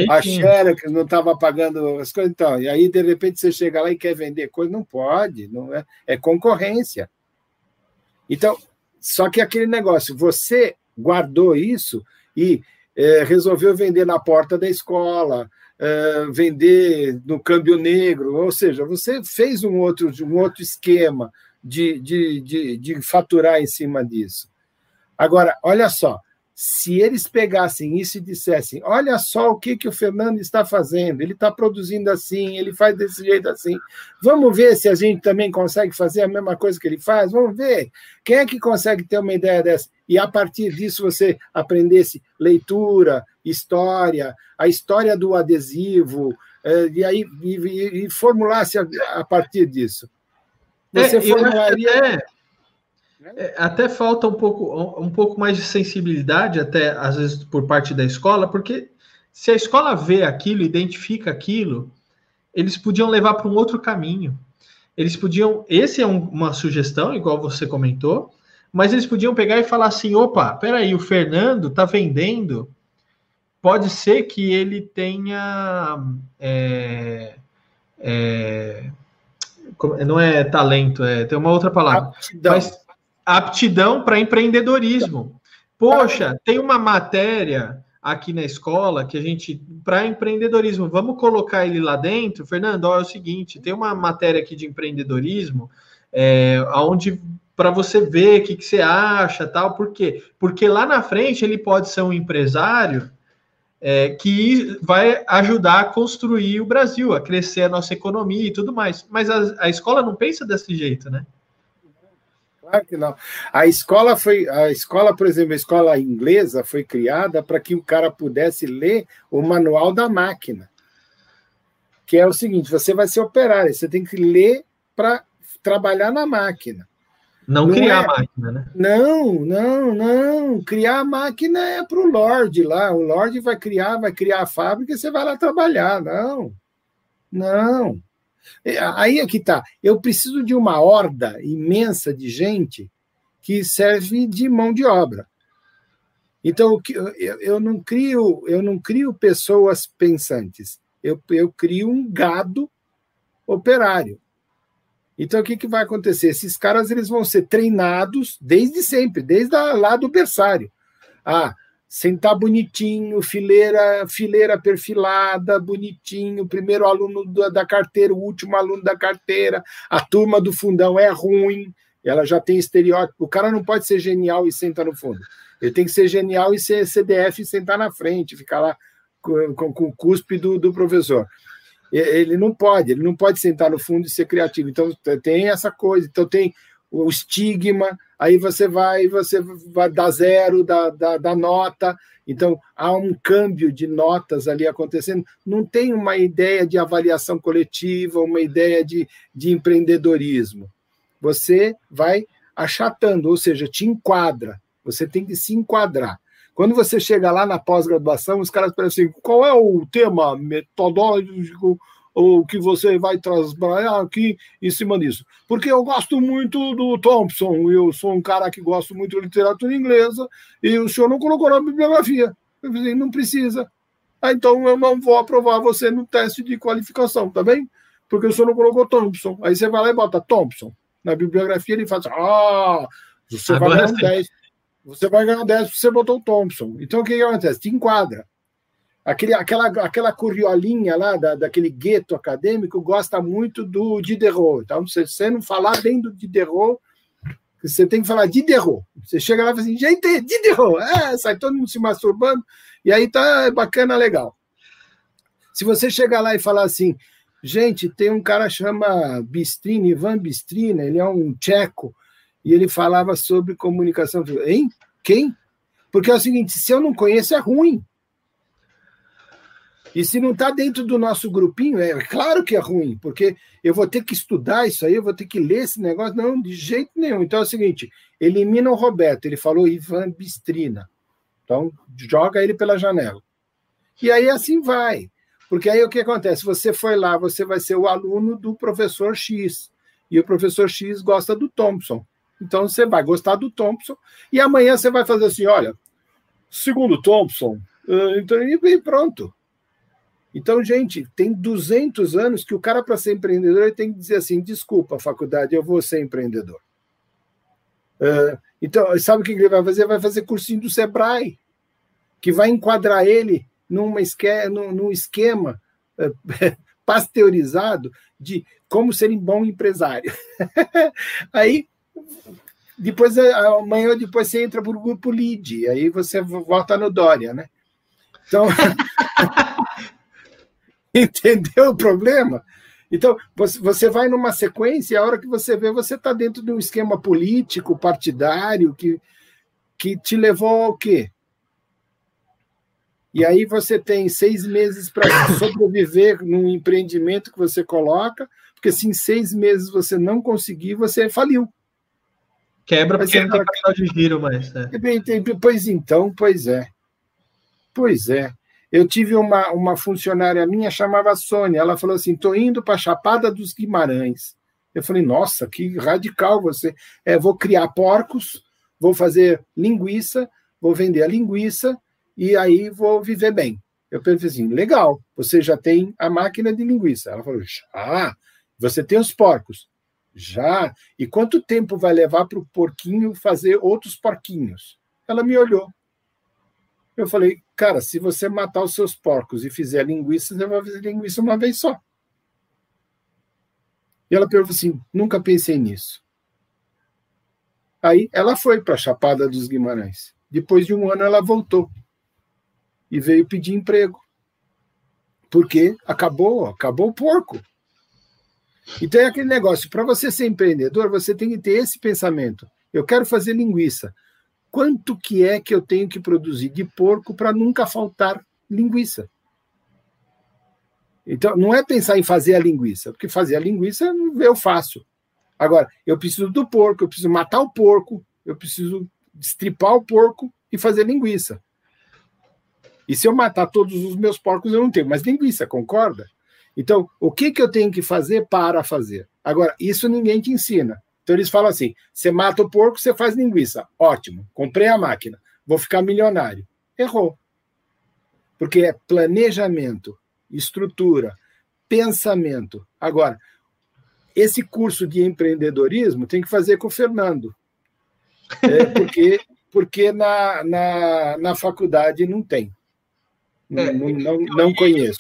a Xerox, não estava pagando as coisas. Então, e aí, de repente, você chega lá e quer vender coisa, não pode, não é, é concorrência. Então, só que aquele negócio, você guardou isso e é, resolveu vender na porta da escola, é, vender no câmbio negro, ou seja, você fez um outro, um outro esquema, de, de, de, de faturar em cima disso. Agora, olha só, se eles pegassem isso e dissessem: olha só o que, que o Fernando está fazendo, ele está produzindo assim, ele faz desse jeito assim, vamos ver se a gente também consegue fazer a mesma coisa que ele faz, vamos ver quem é que consegue ter uma ideia dessa. E a partir disso você aprendesse leitura, história, a história do adesivo, eh, e aí e, e formulasse a, a, partir disso. Você é, formularia. É, até falta um pouco, um pouco mais de sensibilidade, até às vezes por parte da escola, porque se a escola vê aquilo, identifica aquilo, eles podiam levar para um outro caminho. Eles podiam, esse é um, uma sugestão, igual você comentou, mas eles podiam pegar e falar assim: opa, peraí, o Fernando está vendendo, pode ser que ele tenha. É, é, não é talento, é, tem uma outra palavra. Aptidão. Mas aptidão para empreendedorismo. Poxa, tem uma matéria aqui na escola que a gente para empreendedorismo, vamos colocar ele lá dentro, Fernando. Olha é o seguinte, tem uma matéria aqui de empreendedorismo, é, onde para você ver o que, que você acha, tal. Por quê? Porque lá na frente ele pode ser um empresário é, que vai ajudar a construir o Brasil, a crescer a nossa economia e tudo mais. Mas a, a escola não pensa desse jeito, né? Claro que não. A escola foi, a escola, por exemplo, a escola inglesa foi criada para que o cara pudesse ler o manual da máquina. Que é o seguinte: você vai ser operário, você tem que ler para trabalhar na máquina. Não, não criar é... a máquina, né? Não, não, não. Criar a máquina é para o Lorde lá. O Lorde vai criar, vai criar a fábrica e você vai lá trabalhar. Não, não. Aí é que tá. Eu preciso de uma horda imensa de gente que serve de mão de obra. Então eu não crio, eu não crio pessoas pensantes. Eu, eu crio um gado operário. Então o que, que vai acontecer? Esses caras eles vão ser treinados desde sempre, desde lá do berçário. Ah, sentar bonitinho, fileira, fileira perfilada, bonitinho, primeiro aluno da carteira, o último aluno da carteira, a turma do fundão é ruim, ela já tem estereótipo. O cara não pode ser genial e sentar no fundo. Ele tem que ser genial e ser CDF e sentar na frente, ficar lá com, com, com o cuspe do, do professor. Ele não pode, ele não pode sentar no fundo e ser criativo. Então tem essa coisa. Então tem o estigma, aí você vai, você vai dar zero da, da, da, nota, então há um câmbio de notas ali acontecendo. Não tem uma ideia de avaliação coletiva, uma ideia de, de empreendedorismo. Você vai achatando, ou seja, te enquadra. Você tem que se enquadrar. Quando você chega lá na pós-graduação, os caras parecem assim, qual é o tema metodológico o que você vai trabalhar aqui em cima disso. Porque eu gosto muito do Thompson, eu sou um cara que gosto muito de literatura inglesa, e o senhor não colocou na bibliografia. Eu falei, não precisa. Ah, então eu não vou aprovar você no teste de qualificação, tá bem? Porque o senhor não colocou Thompson. Aí você vai lá e bota Thompson. Na bibliografia ele faz, ah, você Agora vai ganhar um 10. Você vai ganhar 10 porque você botou o Thompson. Então o que, que acontece? Te enquadra. Aquele, aquela, aquela curiolinha lá da, daquele gueto acadêmico gosta muito do Diderot. Então, se você não falar bem do Diderot, você tem que falar Diderot. Você chega lá e fala assim, gente, Diderot! É, sai todo mundo se masturbando, e aí tá bacana, legal. Se você chegar lá e falar assim, gente, tem um cara chama Bistrini, Ivan Bistrini, ele é um tcheco, e ele falava sobre comunicação. Hein? Quem? Porque é o seguinte, se eu não conheço, é ruim. E se não está dentro do nosso grupinho, é claro que é ruim, porque eu vou ter que estudar isso aí, eu vou ter que ler esse negócio. Não, de jeito nenhum. Então é o seguinte: elimina o Roberto. Ele falou Ivan Bistrina. Então, joga ele pela janela. E aí assim vai. Porque aí o que acontece? Você foi lá, você vai ser o aluno do professor X. E o professor X gosta do Thompson. Então você vai gostar do Thompson. E amanhã você vai fazer assim: olha, segundo Thompson, eh, então, e pronto. Então, gente, tem 200 anos que o cara, para ser empreendedor, ele tem que dizer assim: desculpa, faculdade, eu vou ser empreendedor. Uh, então, sabe o que ele vai fazer? Vai fazer cursinho do Sebrae, que vai enquadrar ele numa esque num, num esquema uh, [LAUGHS] pasteurizado de como ser um bom empresário. [LAUGHS] aí, depois, amanhã ou depois você entra para o grupo LEAD, aí você volta no Dória, né? Então, [LAUGHS] entendeu o problema? Então, você vai numa sequência, a hora que você vê, você está dentro de um esquema político, partidário, que, que te levou ao quê? E aí você tem seis meses para [COUGHS] sobreviver num empreendimento que você coloca, porque se em seis meses você não conseguir, você faliu. Quebra porque não tem capital de giro mais. É. Pois então, pois é. Pois é. Eu tive uma, uma funcionária minha, chamava Sônia, ela falou assim: estou indo para a Chapada dos Guimarães. Eu falei, nossa, que radical você. É, vou criar porcos, vou fazer linguiça, vou vender a linguiça e aí vou viver bem. Eu pensei assim, legal, você já tem a máquina de linguiça. Ela falou, já. Você tem os porcos? Já. E quanto tempo vai levar para o porquinho fazer outros porquinhos? Ela me olhou. Eu falei, cara, se você matar os seus porcos e fizer linguiça, você vai fazer linguiça uma vez só. E ela perguntou assim: nunca pensei nisso. Aí ela foi para a Chapada dos Guimarães. Depois de um ano, ela voltou e veio pedir emprego. Porque acabou, acabou o porco. Então é aquele negócio: para você ser empreendedor, você tem que ter esse pensamento. Eu quero fazer linguiça quanto que é que eu tenho que produzir de porco para nunca faltar linguiça. Então, não é pensar em fazer a linguiça, porque fazer a linguiça eu faço. Agora, eu preciso do porco, eu preciso matar o porco, eu preciso estripar o porco e fazer linguiça. E se eu matar todos os meus porcos, eu não tenho mais linguiça, concorda? Então, o que, que eu tenho que fazer para fazer? Agora, isso ninguém te ensina. Então eles falam assim: você mata o porco, você faz linguiça. Ótimo, comprei a máquina, vou ficar milionário. Errou. Porque é planejamento, estrutura, pensamento. Agora, esse curso de empreendedorismo tem que fazer com o Fernando. É porque porque na, na, na faculdade não tem. É, não, não, não conheço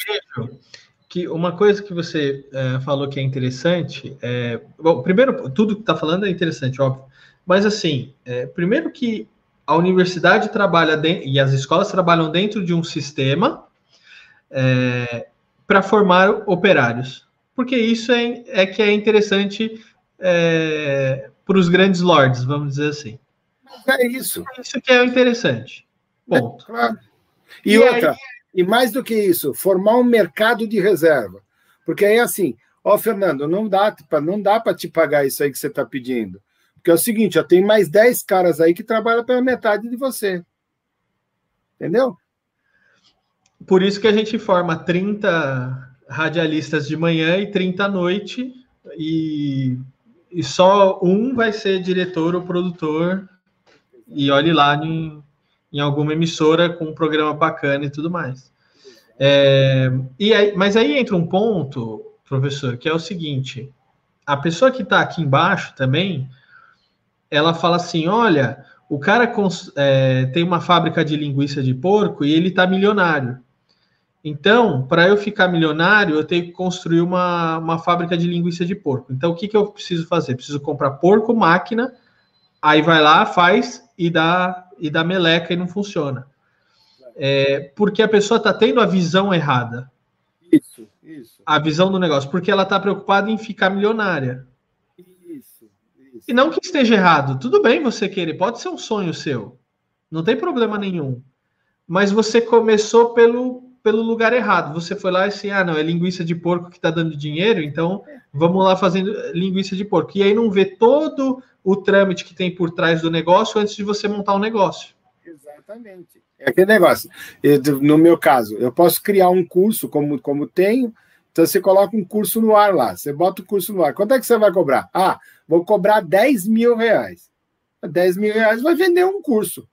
que uma coisa que você é, falou que é interessante é. Bom, primeiro, tudo que está falando é interessante, óbvio. Mas, assim, é, primeiro que a universidade trabalha de, e as escolas trabalham dentro de um sistema é, para formar operários. Porque isso é, é que é interessante é, para os grandes lords, vamos dizer assim. É isso. Isso que é interessante. Ponto. claro. E, e outra. Aí, e mais do que isso, formar um mercado de reserva. Porque aí, assim, ó, Fernando, não dá não dá para te pagar isso aí que você está pedindo. Porque é o seguinte, ó, tem mais 10 caras aí que trabalham pela metade de você. Entendeu? Por isso que a gente forma 30 radialistas de manhã e 30 à noite, e, e só um vai ser diretor ou produtor, e olhe lá em, em alguma emissora com um programa bacana e tudo mais. É, e aí, mas aí entra um ponto, professor, que é o seguinte: a pessoa que está aqui embaixo também, ela fala assim: olha, o cara é, tem uma fábrica de linguiça de porco e ele está milionário. Então, para eu ficar milionário, eu tenho que construir uma, uma fábrica de linguiça de porco. Então, o que, que eu preciso fazer? Preciso comprar porco, máquina, aí vai lá, faz e dá e da meleca e não funciona. É, porque a pessoa está tendo a visão errada. Isso, isso. A visão do negócio, porque ela está preocupada em ficar milionária. Isso, isso. E não que esteja errado. Tudo bem você querer, pode ser um sonho seu. Não tem problema nenhum. Mas você começou pelo, pelo lugar errado. Você foi lá e assim, ah, não, é linguiça de porco que está dando dinheiro, então vamos lá fazendo linguiça de porco. E aí não vê todo o trâmite que tem por trás do negócio antes de você montar o um negócio. Exatamente. É aquele negócio. Eu, no meu caso, eu posso criar um curso, como, como tenho, então você coloca um curso no ar lá, você bota o curso no ar. Quanto é que você vai cobrar? Ah, vou cobrar 10 mil reais. 10 mil reais vai vender um curso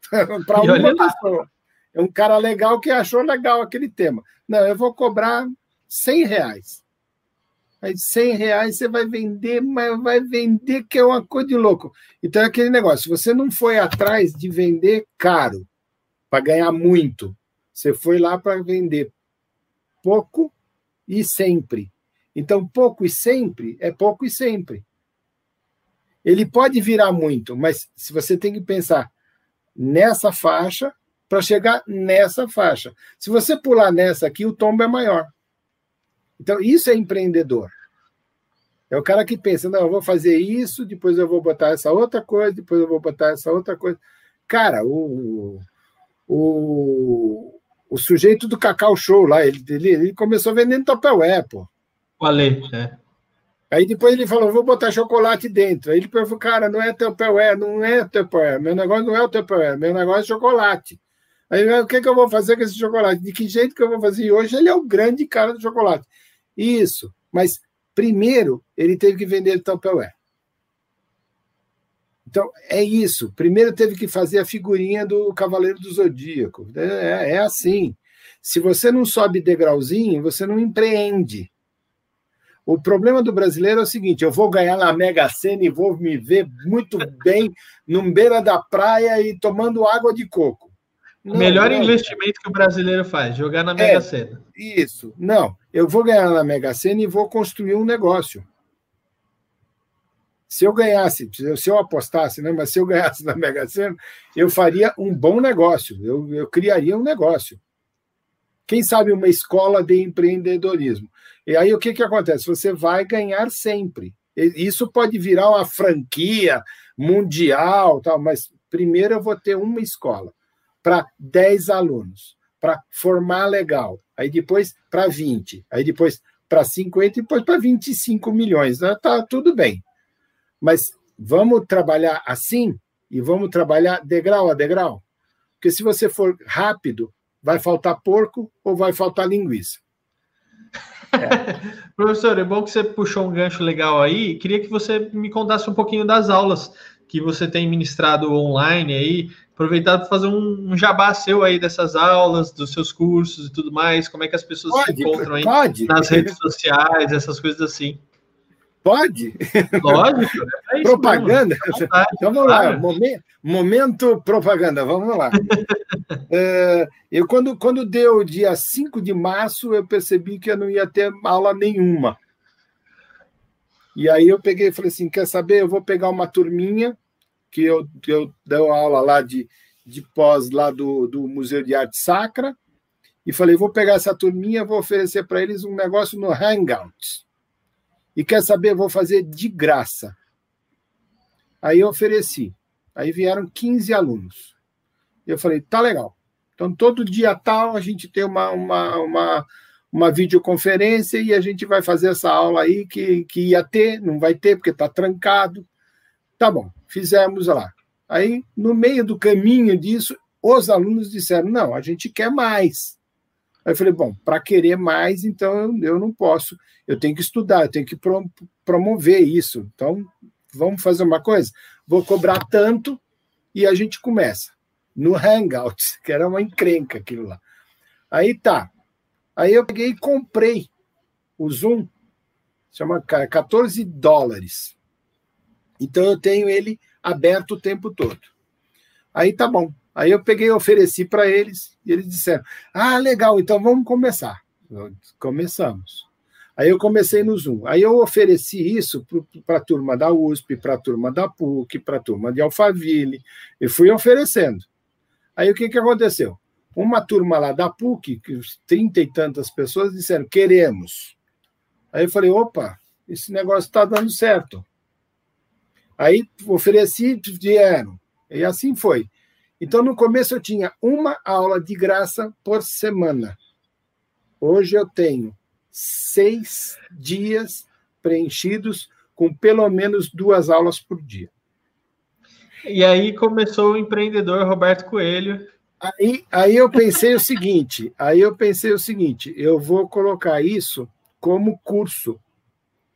[LAUGHS] para uma pessoa. É um cara legal que achou legal aquele tema. Não, eu vou cobrar 100 reais. Aí 100 reais você vai vender, mas vai vender que é uma coisa de louco. Então é aquele negócio, você não foi atrás de vender caro para ganhar muito. Você foi lá para vender pouco e sempre. Então, pouco e sempre é pouco e sempre. Ele pode virar muito, mas se você tem que pensar nessa faixa para chegar nessa faixa. Se você pular nessa aqui, o tombo é maior. Então, isso é empreendedor. É o cara que pensa, não, eu vou fazer isso, depois eu vou botar essa outra coisa, depois eu vou botar essa outra coisa. Cara, o, o, o sujeito do Cacau Show lá, ele, ele, ele começou vendendo Tupperware, pô. Falei, é. Aí depois ele falou, vou botar chocolate dentro. Aí ele falou, cara, não é Tupperware, não é Tupperware, meu negócio não é o Tupperware, meu negócio é chocolate. Aí o que, que eu vou fazer com esse chocolate? De que jeito que eu vou fazer? E hoje ele é o grande cara do chocolate. Isso, mas primeiro ele teve que vender Tupperware. Então, é isso. Primeiro teve que fazer a figurinha do Cavaleiro do Zodíaco. É, é assim. Se você não sobe degrauzinho, você não empreende. O problema do brasileiro é o seguinte: eu vou ganhar na Mega Sena e vou me ver muito bem num beira da praia e tomando água de coco. Não, Melhor não. investimento que o brasileiro faz, jogar na Mega é, Sena. Isso. Não, eu vou ganhar na Mega Sena e vou construir um negócio. Se eu ganhasse, se eu apostasse, né, mas se eu ganhasse [LAUGHS] na Mega Sena, eu faria um bom negócio, eu, eu criaria um negócio. Quem sabe uma escola de empreendedorismo. E aí o que, que acontece? Você vai ganhar sempre. Isso pode virar uma franquia mundial, tal, mas primeiro eu vou ter uma escola para 10 alunos, para formar legal. Aí depois para 20, aí depois para 50 e depois para 25 milhões. Tá tudo bem. Mas vamos trabalhar assim e vamos trabalhar degrau a degrau. Porque se você for rápido, vai faltar porco ou vai faltar linguiça. É. [LAUGHS] Professor, é bom que você puxou um gancho legal aí. Queria que você me contasse um pouquinho das aulas que você tem ministrado online aí. Aproveitar para fazer um, um, jabá seu aí dessas aulas, dos seus cursos e tudo mais. Como é que as pessoas pode, se encontram aí pode. nas redes sociais, essas coisas assim. Pode? Lógico. É [LAUGHS] propaganda. então vamos lá. Momento, momento, propaganda. Vamos lá. [LAUGHS] é, eu, quando, quando deu dia 5 de março, eu percebi que eu não ia ter aula nenhuma. E aí eu peguei e falei assim: quer saber? Eu vou pegar uma turminha que eu, eu dou aula lá de, de pós lá do, do Museu de Arte Sacra. E falei: vou pegar essa turminha, vou oferecer para eles um negócio no Hangouts e quer saber, vou fazer de graça. Aí eu ofereci. Aí vieram 15 alunos. Eu falei, tá legal. Então, todo dia tal, a gente tem uma, uma, uma, uma videoconferência e a gente vai fazer essa aula aí que, que ia ter, não vai ter, porque está trancado. Tá bom, fizemos lá. Aí, no meio do caminho disso, os alunos disseram: não, a gente quer mais. Aí eu falei, bom, para querer mais, então eu, não posso, eu tenho que estudar, eu tenho que pro, promover isso. Então, vamos fazer uma coisa? Vou cobrar tanto e a gente começa. No Hangouts, [LAUGHS] que era uma encrenca aquilo lá. Aí tá. Aí eu peguei e comprei o Zoom, chama 14 dólares. Então eu tenho ele aberto o tempo todo. Aí tá bom. Aí eu peguei e ofereci para eles, e eles disseram: Ah, legal, então vamos começar. Começamos. Aí eu comecei no Zoom. Aí eu ofereci isso para a turma da USP, para a turma da PUC, para a turma de Alphaville, e fui oferecendo. Aí o que, que aconteceu? Uma turma lá da PUC, que trinta e tantas pessoas disseram: queremos. Aí eu falei: opa, esse negócio está dando certo. Aí ofereci, vieram. E assim foi. Então, no começo, eu tinha uma aula de graça por semana. Hoje eu tenho seis dias preenchidos com pelo menos duas aulas por dia. E aí começou o empreendedor Roberto Coelho. Aí, aí eu pensei o seguinte, aí eu pensei o seguinte, eu vou colocar isso como curso.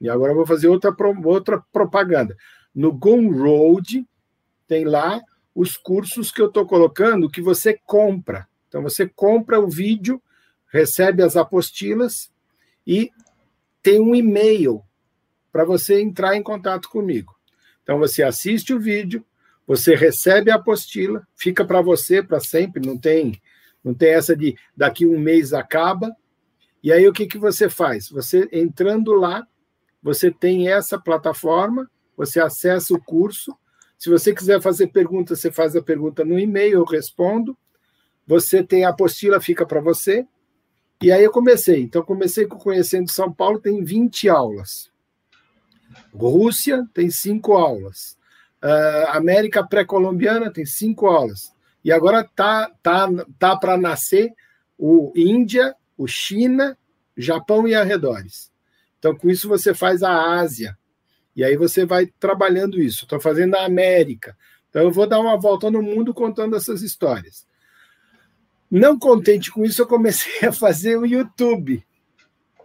E agora eu vou fazer outra, outra propaganda. No Gumroad tem lá os cursos que eu estou colocando que você compra. Então, você compra o vídeo, recebe as apostilas e tem um e-mail para você entrar em contato comigo. Então, você assiste o vídeo, você recebe a apostila, fica para você para sempre, não tem, não tem essa de daqui um mês acaba. E aí o que, que você faz? Você entrando lá, você tem essa plataforma, você acessa o curso. Se você quiser fazer pergunta, você faz a pergunta no e-mail, eu respondo. Você tem a apostila, fica para você. E aí eu comecei. Então, comecei com Conhecendo São Paulo, tem 20 aulas. Rússia tem cinco aulas. Uh, América pré-colombiana tem cinco aulas. E agora tá, tá, tá para nascer o Índia, o China, Japão e arredores. Então, com isso, você faz a Ásia. E aí você vai trabalhando isso. Estou fazendo a América. Então, eu vou dar uma volta no mundo contando essas histórias. Não contente com isso, eu comecei a fazer o YouTube.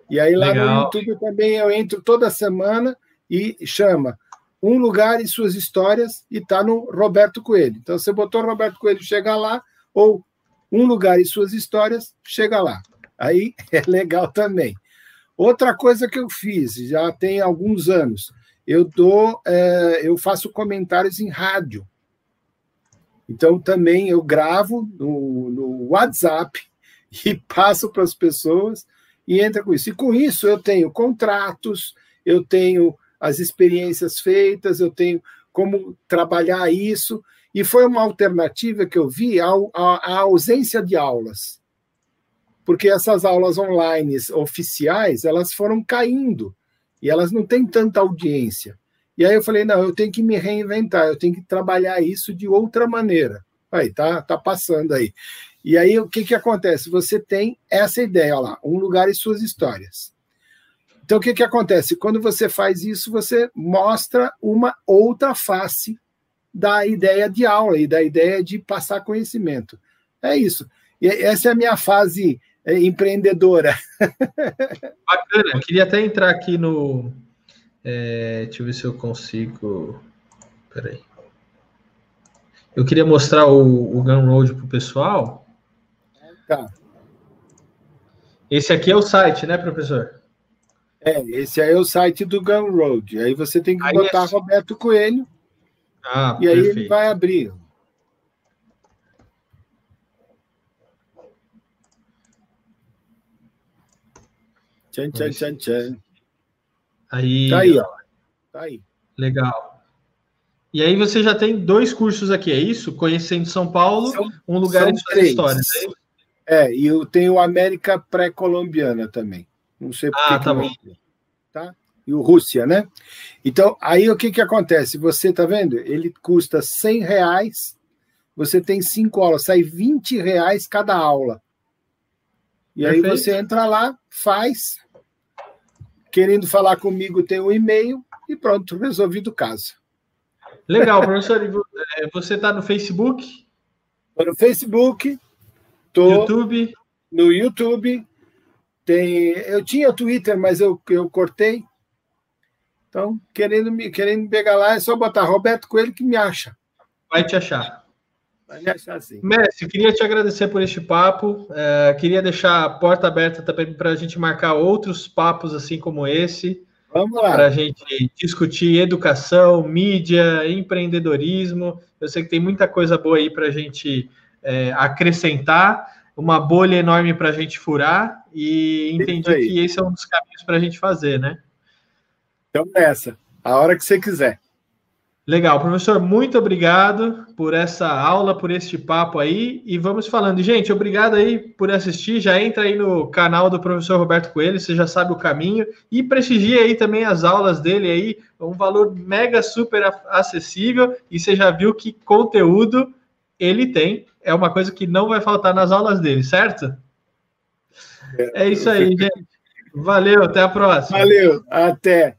E aí, lá Legal. no YouTube também eu entro toda semana e chama Um Lugar e Suas Histórias e está no Roberto Coelho. Então, você botou Roberto Coelho, chega lá, ou Um Lugar e Suas Histórias, chega lá. Aí [LAUGHS] é legal também. Outra coisa que eu fiz, já tem alguns anos, eu dou, é, eu faço comentários em rádio. Então também eu gravo no, no WhatsApp [LAUGHS] e passo para as pessoas e entra com isso. E com isso eu tenho contratos, eu tenho as experiências feitas, eu tenho como trabalhar isso. E foi uma alternativa que eu vi à, à ausência de aulas. Porque essas aulas online oficiais, elas foram caindo e elas não têm tanta audiência. E aí eu falei, não, eu tenho que me reinventar, eu tenho que trabalhar isso de outra maneira. Aí, tá, tá passando aí. E aí o que, que acontece? Você tem essa ideia lá, um lugar e suas histórias. Então, o que, que acontece? Quando você faz isso, você mostra uma outra face da ideia de aula e da ideia de passar conhecimento. É isso. E essa é a minha fase empreendedora. [LAUGHS] Bacana. Eu queria até entrar aqui no. É, deixa eu ver se eu consigo. Peraí. Eu queria mostrar o, o Gunroad para o pessoal. Tá. Esse aqui é o site, né, professor? É, esse aí é o site do Gumroad. Aí você tem que aí botar é... Roberto Coelho. Ah, e perfeito. aí ele vai abrir. Tchan, tchan, tchan, tchan. Aí. Tá aí, ó. Tá aí. Legal. E aí você já tem dois cursos aqui, é isso? Conhecendo São Paulo, são, um lugar em suas histórias. É, é, e eu tenho América pré-colombiana também. Não sei por ah, tá bom. Tá? E o Rússia, né? Então, aí o que, que acontece? Você tá vendo? Ele custa 100 reais, você tem cinco aulas, sai 20 reais cada aula. E Perfeito. aí você entra lá, faz, querendo falar comigo, tem um e-mail e pronto, resolvido o caso. Legal, professor. É, você está no Facebook? Estou no Facebook. Tô YouTube? No YouTube. Tem, eu tinha Twitter, mas eu, eu cortei. Então, querendo me, querendo me pegar lá, é só botar Roberto Coelho que me acha. Vai te achar. Vai me achar assim. Messi, queria te agradecer por este papo. É, queria deixar a porta aberta também para a gente marcar outros papos assim como esse. Vamos lá. Para a gente discutir educação, mídia, empreendedorismo. Eu sei que tem muita coisa boa aí para a gente é, acrescentar uma bolha enorme para a gente furar e entendi que esse é um dos caminhos para a gente fazer, né? Então, essa, a hora que você quiser. Legal, professor, muito obrigado por essa aula, por este papo aí, e vamos falando. Gente, obrigado aí por assistir, já entra aí no canal do professor Roberto Coelho, você já sabe o caminho, e prestigia aí também as aulas dele aí, um valor mega super acessível, e você já viu que conteúdo ele tem, é uma coisa que não vai faltar nas aulas dele, certo? É, é isso aí, gente. Valeu, até a próxima. Valeu, até.